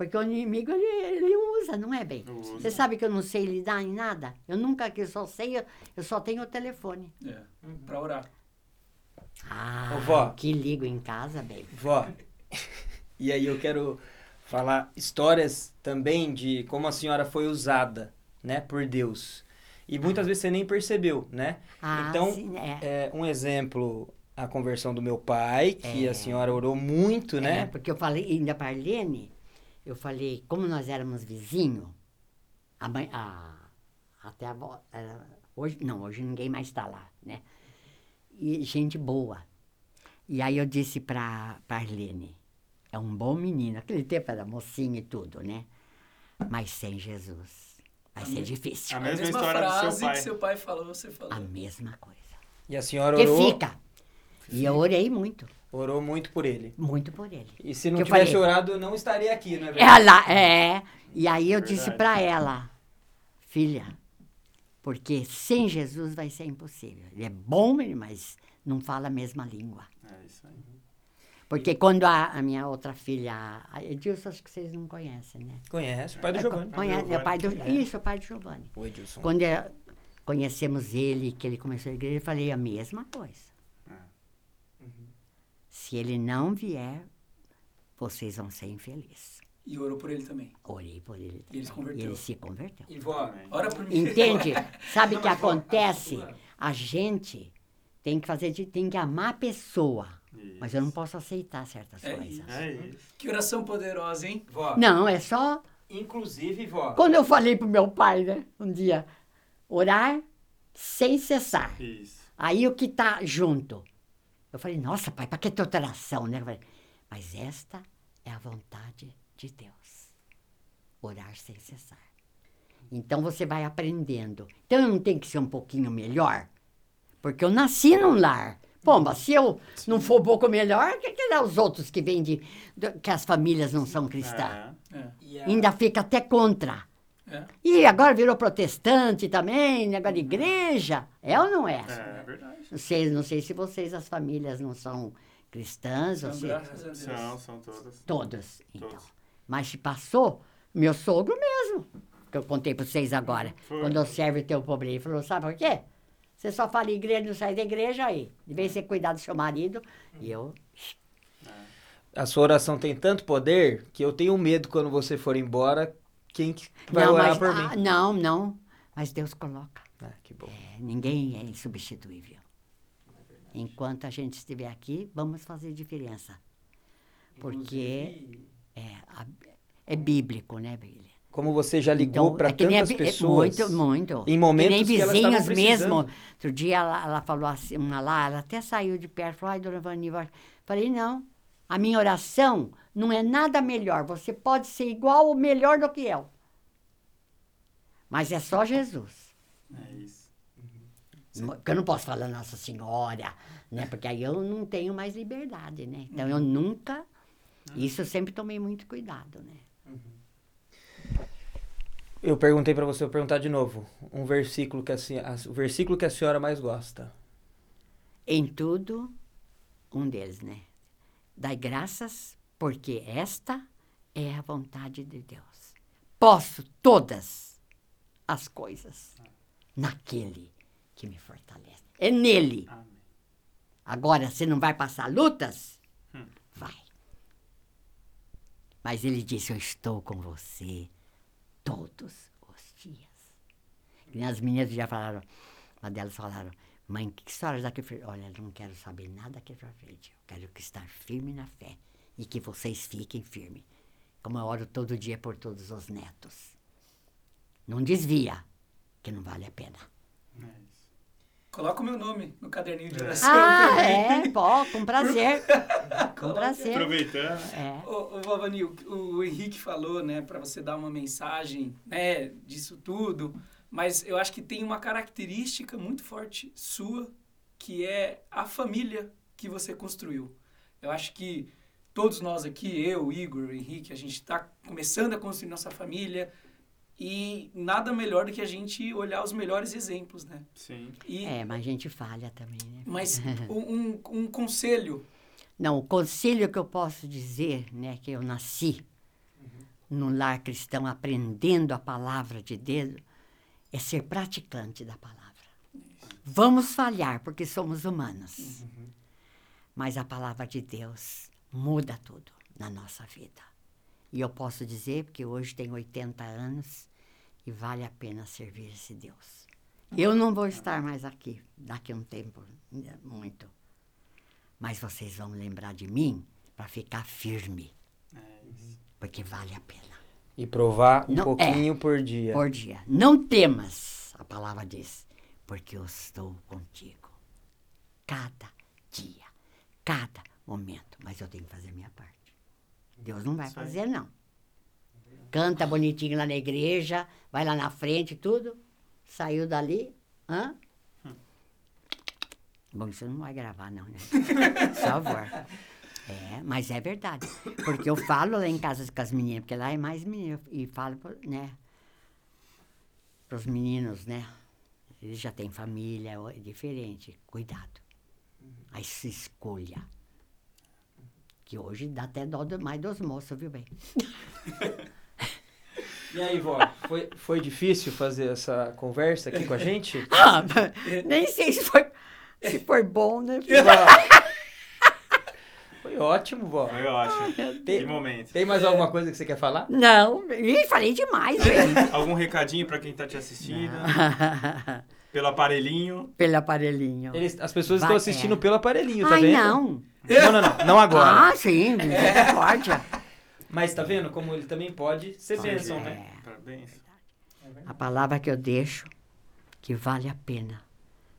Porque o inimigo, ele, ele usa, não é bem? Você sabe que eu não sei lidar em nada? Eu nunca, que só sei, eu, eu só tenho o telefone. É, pra orar. Ah, Ô, vó. que ligo em casa, bem. Vó, e aí eu quero falar histórias também de como a senhora foi usada, né, por Deus. E muitas vezes você nem percebeu, né? Ah, então, sim, é. é, um exemplo, a conversão do meu pai, que É. a senhora orou muito, É, né? porque eu falei, ainda para a Arlene, eu falei, como nós éramos vizinhos, a mãe, a, até a avó, era- hoje, não, hoje ninguém mais está lá, né? E gente boa. E aí eu disse para a Arlene, é um bom menino, aquele tempo era mocinho e tudo, né? Mas sem Jesus vai ser difícil. A A mesma mesma história do seu frase pai. que seu pai falou, você falou. A mesma coisa. E a senhora Que orou, fica. E eu orei muito, orou muito por ele. muito por ele. E se não Que eu tivesse falei- orado, eu não estaria aqui, não é verdade? Ela é. E aí eu disse Verdade. para ela, filha, porque sem Jesus vai ser impossível. Ele é bom, mas não fala a mesma língua. É isso aí. Porque quando a, a minha outra filha, a Edilson, acho que vocês não conhecem, né? Conhece o pai do É, Giovanni. Conhece, é o pai do, É. isso, o pai do Giovanni. O Edilson. Quando é- conhecemos ele, que ele começou a igreja, eu falei a mesma coisa. Se ele não vier, vocês vão ser infelizes. E orou por ele também. Orei por ele. E ele se também. converteu. Ele se converteu. E vó, Ora por mim. Entende? Sabe o que acontece? claro. A gente tem que fazer, de- tem que amar a pessoa. Isso. Mas eu não posso aceitar certas É coisas. isso. É isso. Que oração poderosa, hein? vó, Não, é só. inclusive, vó, Quando eu falei pro meu pai, né? Um dia, orar sem cessar. Isso. Aí o que tá junto? Eu falei, nossa, pai, para que tanta oração, né? Falei, mas esta é a vontade de Deus. Orar sem cessar. Então você vai aprendendo. Então eu não tenho que ser um pouquinho melhor? Porque eu nasci num lar. Pô, mas se eu não for um pouco melhor, o que, que é os outros que vêm de. do- que as famílias não são cristãs? É. É. A- Ainda fica até contra. É. E agora virou protestante também, negócio de igreja. É ou não é? É verdade. Não sei, não sei se vocês, as famílias, não são cristãs, graças a Deus. São, são todas. Todas, então. Todos. Mas se passou, meu sogro mesmo, que eu contei para vocês agora. Foi. Quando eu serve teu pobre, ele falou, sabe por quê? Você só fala igreja, não sai da igreja aí. De vez em você cuidar do seu marido, e eu... a sua oração tem tanto poder que eu tenho medo quando você for embora, quem que vai não, orar mas, por ah, mim? não, não. Mas Deus coloca. Ah, que bom. É, ninguém é insubstituível. Enquanto a gente estiver aqui, vamos fazer diferença. Porque é, a- é bíblico, né, Bíblia? Como você já ligou para é que a tantas é pessoas. Muito, muito. em momentos que nem que vizinhos precisando. mesmo. Outro dia ela, ela falou assim, uma lá, ela até saiu de perto, falou, ai, dona Vani, vai-" falei, não, a minha oração não é nada melhor. Você pode ser igual ou melhor do que eu. Mas é só Jesus. É isso. Porque eu não posso falar Nossa Senhora, né? Porque aí eu não tenho mais liberdade, né? Então eu nunca. Isso eu sempre tomei muito cuidado, né? Eu perguntei para você, vou perguntar de novo. Um versículo que a, a- o versículo que a senhora mais gosta. Em tudo, um deles, né? Dai graças, porque esta é a vontade de Deus. Posso todas as coisas naquele que me fortalece. É nele. Amém. Agora, você não vai passar lutas? Hum. Vai. Mas ele disse: Eu estou com você todos os dias. E as meninas já falaram, uma delas falaram: Mãe, que história daqui? Olha, eu não quero saber nada daqui pra frente. Eu quero que estar firme na fé e que vocês fiquem firmes. Como eu oro todo dia por todos os netos. Não desvia, que não vale a pena. É. Coloca o meu nome no caderninho de oração Ah, também. é, pô, com prazer. Com prazer. Aproveitando. É. Ô, ô Vavani, o, o Henrique falou, né, para você dar uma mensagem, né, disso tudo, mas eu acho que tem uma característica muito forte sua, que é a família que você construiu. Eu acho que todos nós aqui, eu, Igor, Henrique, a gente está começando a construir nossa família e nada melhor do que a gente olhar os melhores exemplos, né? Sim. E, É, mas a gente falha também, né? Mas um, um, um conselho, Não, o conselho que eu posso dizer, né, que eu nasci num lar cristão, aprendendo a palavra de Deus, é ser praticante da palavra. Vamos falhar, porque somos humanos. Mas a palavra de Deus muda tudo na nossa vida. E eu posso dizer, porque hoje tenho 80 anos e vale a pena servir esse Deus. Eu não vou estar mais aqui daqui a um tempo, muito. Mas vocês vão lembrar de mim para ficar firme, É porque vale a pena. E provar um Não, pouquinho por dia. Por dia. Não temas, a palavra diz, porque eu estou contigo. Cada dia, cada momento. Mas eu tenho que fazer a minha parte. Deus não vai Isso aí. fazer, não. Canta bonitinho lá na igreja, vai lá na frente, tudo. Saiu dali. Hã? Bom, isso não vai gravar, não, né? Por favor. É, mas é verdade. Porque eu falo lá em casa com as meninas, porque lá é mais menino. E falo, né? Para os meninos, né? Eles já têm família, é diferente. Cuidado. Aí se escolha. Que hoje dá até dó do- mais dos moços, viu bem? E aí, vó, foi, foi difícil fazer essa conversa aqui com a gente? Ah, nem sei se foi, se foi bom, né? Foi ótimo, vó. Foi ótimo. Que Tem, momento. tem mais alguma coisa que você quer falar? Não, ih, falei demais. Algum recadinho pra quem tá te assistindo? Pelo aparelhinho? Pelo aparelhinho. Eles- as pessoas Vai, estão assistindo é. pelo aparelhinho, tá Ai, vendo? não. Não, não, não. Não agora. Ah, sim, misericórdia. Mas tá vendo como ele também pode ser bênção, sim. né? Parabéns. A palavra que eu deixo, que vale a pena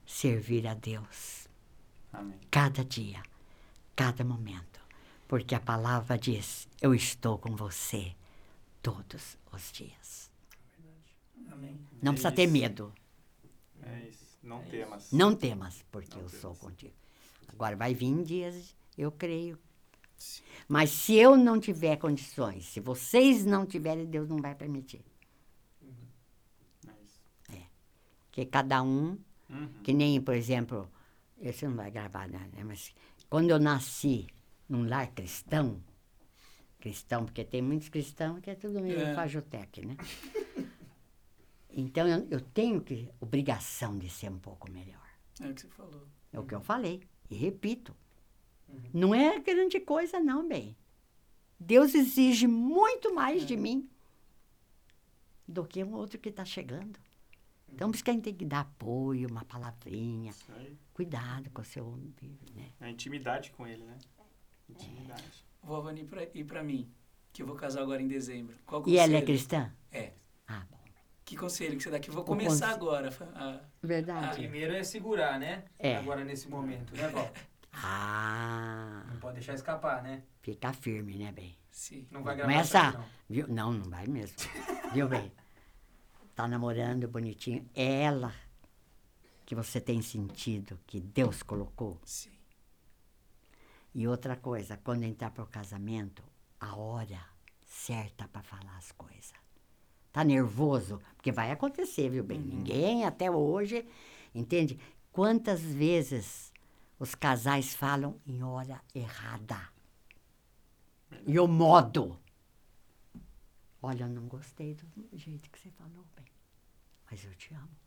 servir a Deus Amém. cada dia, cada momento. Porque a palavra diz: Eu estou com você todos os dias. Amém. Não É precisa ter isso. medo. É isso. Não temas. Não temas, porque Não eu sou temas. contigo. Agora vai vir dias, eu creio. Mas se eu não tiver condições, se vocês não tiverem, Deus não vai permitir. É isso. Porque cada um, Uhum. que nem, por exemplo, esse não vai gravar, né? Mas quando eu nasci num lar cristão, cristão, porque tem muitos cristãos que é tudo meio É. fajotec, né? Então eu, eu tenho que, obrigação de ser um pouco melhor. É o que você falou. É o que eu falei. E repito. Não é grande coisa, não, bem. Deus exige muito mais de mim do que um outro que está chegando. Então, por isso que a gente tem que dar apoio, uma palavrinha. Isso aí. Cuidado com o seu né? É intimidade com ele, né? Intimidade. Vó Vani, pra, e pra mim, que eu vou casar agora em dezembro. Qual E ela é cristã? É. Ah, bom. Que conselho que você dá? Que eu vou começar agora. a- Verdade. Primeiro é segurar, né? É. Agora nesse momento, né, vó? Ah, Não pode deixar escapar, né? fica firme, né, bem? Sim. Não vai gravar Começa. aqui, não. Viu? Não, não vai mesmo. Viu, bem? Tá namorando bonitinho. É ela que você tem sentido que Deus colocou. Sim. E outra coisa, quando entrar pro casamento, a hora certa para falar as coisas. Tá nervoso? Porque vai acontecer, viu bem? Ninguém até hoje, entende? Quantas vezes os casais falam em hora errada? E o modo. Olha, eu não gostei do jeito que você falou, bem. Mas eu te amo.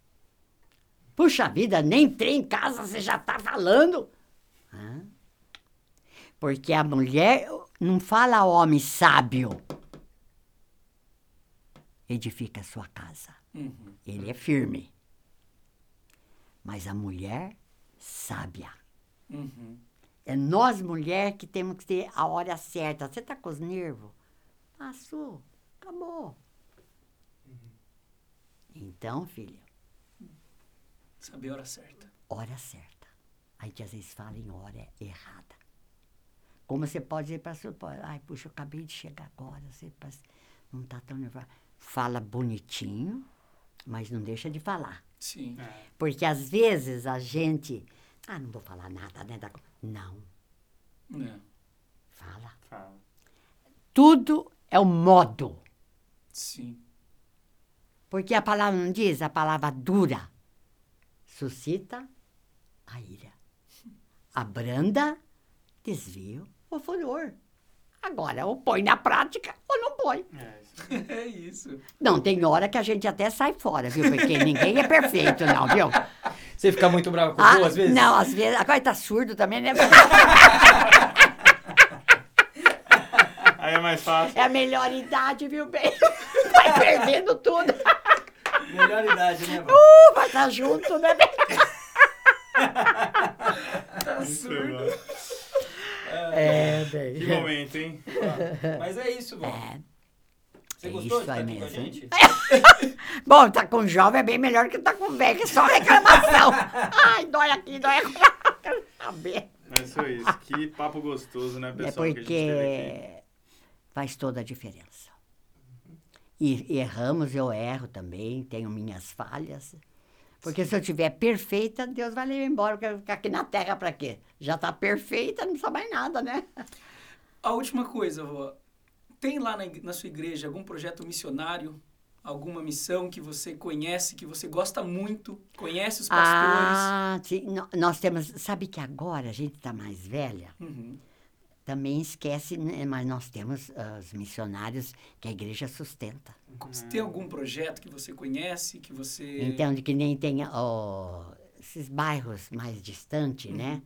Puxa vida, nem entrei em casa, você já tá falando. Hã? Porque a mulher não fala homem sábio. Edifica a sua casa. Uhum. Ele é firme. Mas a mulher, sábia. Uhum. É nós, mulher, que temos que ter a hora certa. Você tá com os nervos? Passou. Acabou. Então, filha, Saber a hora certa. hora certa. A gente às vezes fala em hora errada. Como você pode dizer para sua ai, puxa, eu acabei de chegar agora, você não está tão nervosa. Fala bonitinho, mas não deixa de falar. Sim. É. Porque às vezes a gente, ah, não vou falar nada, né? da co-" Não, É. fala. Fala. Tudo é o modo. Sim. Porque a palavra não diz, a palavra dura suscita a ira. A branda desvia o furor. Agora, ou põe na prática ou não põe. É, isso. É isso. Não, tem hora que a gente até sai fora, viu? Porque ninguém é perfeito, não, viu? Você fica muito bravo com o Ah, vô, às vezes? Não, às vezes. Agora tá surdo também, né? Aí é mais fácil. É a melhor idade, viu, bem? Vai perdendo tudo. Melhor idade, né, vô? Uh, vai estar junto, né, bem? Tá surdo. Bom. É, Que bem. momento, hein? Mas é isso, vô. É. Você É gostou isso de estar aí aqui com a mesmo. gente? Bom, tá com jovem é bem melhor que tá com velho, que é só reclamação. Ai, dói aqui, dói aqui. Quero saber. Mas foi isso. Que papo gostoso, né, É pessoal? que a gente teve aqui. porque faz toda a diferença. E erramos, eu erro também, tenho minhas falhas. Porque se eu tiver perfeita, Deus vai levar embora. Eu quero ficar aqui na terra para quê? Já tá perfeita, não precisa mais nada, né? A última coisa, vó. Tem lá na, na sua igreja algum projeto missionário? Alguma missão que você conhece, que você gosta muito? Conhece os pastores? Ah, sim. Nós temos. Sabe que agora a gente está mais velha, Uhum. Também esquece, né? mas nós temos ah, os missionários que a igreja sustenta. Você Tem algum projeto que você conhece, que você... Então, de que nem tem ó, esses bairros mais distantes, né?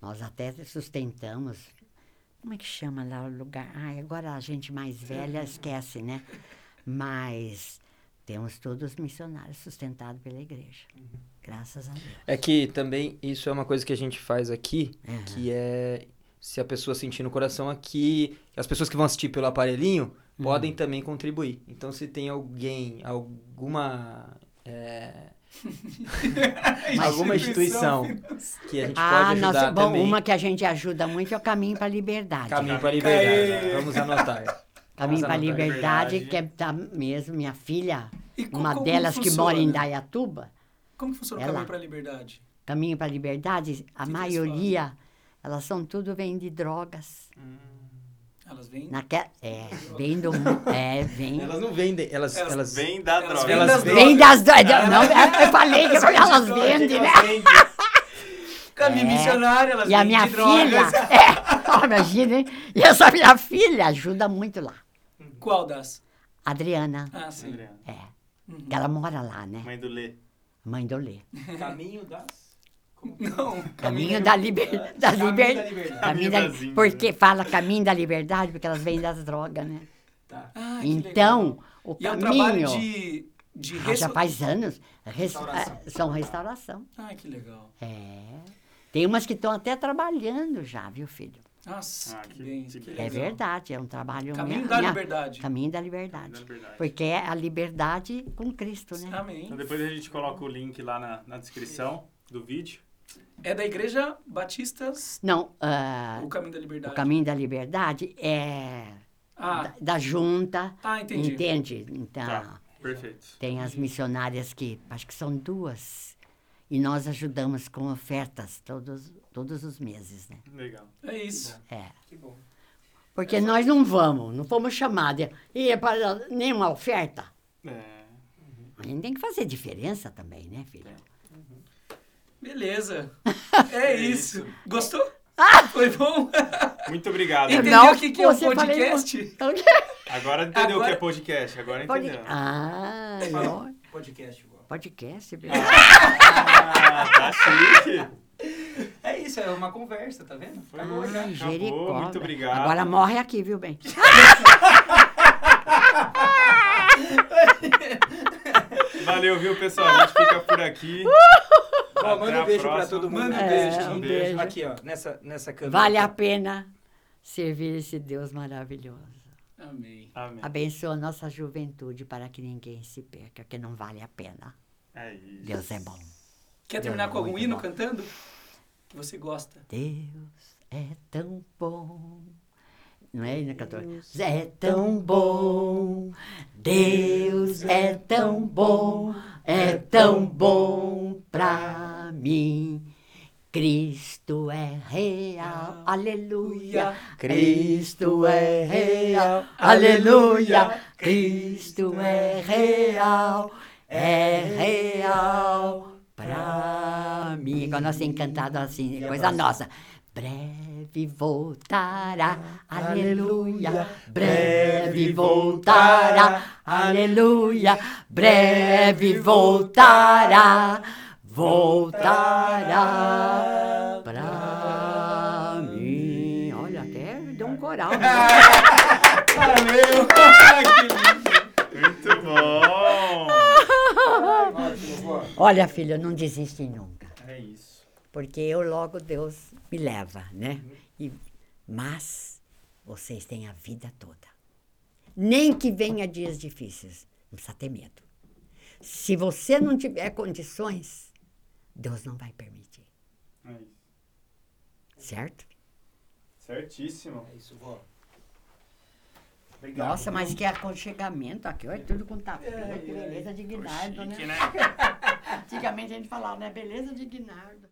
Nós até sustentamos. Como é que chama lá o lugar? Ai, agora a gente mais velha esquece, né? Mas temos todos os missionários sustentados pela igreja. Graças a Deus. É que também isso é uma coisa que a gente faz aqui, Aham. que é se a pessoa sentir no coração aqui, as pessoas que vão assistir pelo aparelhinho Uhum. podem também contribuir. Então, se tem alguém, alguma é, alguma instituição que a gente Ah, pode nossa, ajudar bom, também. uma que a gente ajuda muito é o Caminho para a Liberdade. Caminho para a liberdade. Vamos anotar. Caminho para a. Liberdade, Liberdade. que é tá mesmo minha filha, E co- uma como delas que mora em Dayatuba. Como que funciona É o Caminho lá. para a Liberdade? Caminho para a Liberdade, a maioria, elas são tudo vem de drogas. Elas vêm... Naque, é, vem do. É, vem. Elas não vendem, elas, Elas elas, Vem da Elas droga. vêm Elas das vêm- das drogas. Não, eu falei que elas vendem, né? Caminho É. missionário, elas E a vêm minha de drogas. filha, é, imagina, hein? E essa minha filha ajuda muito lá. Qual das? Adriana, Ah, sim. Adriana, é, Uhum. ela mora lá, né? Mãe do Lê. Mãe do Lê. Caminho das Não, Caminho da, liber, da, Caminho liber, da liberdade. caminho Caminho da- índias, porque fala caminho da liberdade, porque elas vêm das drogas, né? Tá. Ah, Então, o E é um trabalho caminho. de... de Ah, já faz anos. res- Restauração. é, são restauração. Ah, que legal. É. Tem umas que estão até trabalhando já, viu, filho? Nossa, Ah, que, que- bem. que. É verdade, é um trabalho. Caminho minha- da minha- liberdade. Caminho da liberdade. Da verdade. Porque é a liberdade com Cristo, né? Amém. Então depois a gente coloca o link lá na, na descrição do vídeo. É da Igreja Batistas, Não, ah, o Caminho da Liberdade. o caminho da liberdade é Ah, da, da junta, ah entendi. entende? Então, Tá, perfeito. tem as missionárias que, acho que são duas, e nós ajudamos com ofertas todos, todos os meses, né? Legal. É isso. É. Que bom. Porque nós não vamos, não fomos chamados. E é para nenhuma oferta. É, A gente tem que fazer diferença também, né, filho? Beleza. É isso. Gostou? Ah! Foi bom? Muito obrigado. Entendeu Não, o que, que é o você falei- podcast? Agora entendeu o Agora- que é podcast. Agora Pode... entendeu. Ah, não. Podcast, podcast. Ah, tá chique. É isso, é uma conversa, tá vendo? Foi Acabou bom, já. Acabou, Jericó, muito obrigado. Agora morre aqui, viu, bem? Valeu, viu, pessoal? A gente fica por aqui. Ó, manda um beijo pra próxima. todo mundo. Manda um É, beijo. um Um beijo. Aqui, ó, nessa, nessa câmera. Vale a pena servir esse Deus maravilhoso. Amém. Amém. Abençoa a nossa juventude para que ninguém se perca, que não vale a pena. É isso. Deus é bom. Quer terminar Deus com é algum hino bom. cantando? Que você gosta. Deus é tão bom. Não é, né, cantor? Deus é tão bom. Deus é tão bom. É tão bom pra mim. Cristo é real, aleluia. Cristo é real, aleluia. Cristo é real, é real pra mim. Igual nós temos cantado assim, coisa nossa. Breve voltará, aleluia. Breve voltará, aleluia. Breve voltará, voltará pra mim. Olha, até deu um coral. né? Valeu! Muito bom! Olha, filho, não desiste nunca. É isso. Porque eu logo Deus me leva, né? E, mas vocês têm a vida toda. Nem que venha dias difíceis, não precisa ter medo. Se você não tiver condições, Deus não vai permitir, É isso. certo? Certíssimo. É isso, vó. Obrigado. Nossa, mas que aconchegamento aqui, olha, tudo com tapete, É, beleza de Guinardo, Chique, né? né? Antigamente a gente falava, né? Beleza de Guinardo.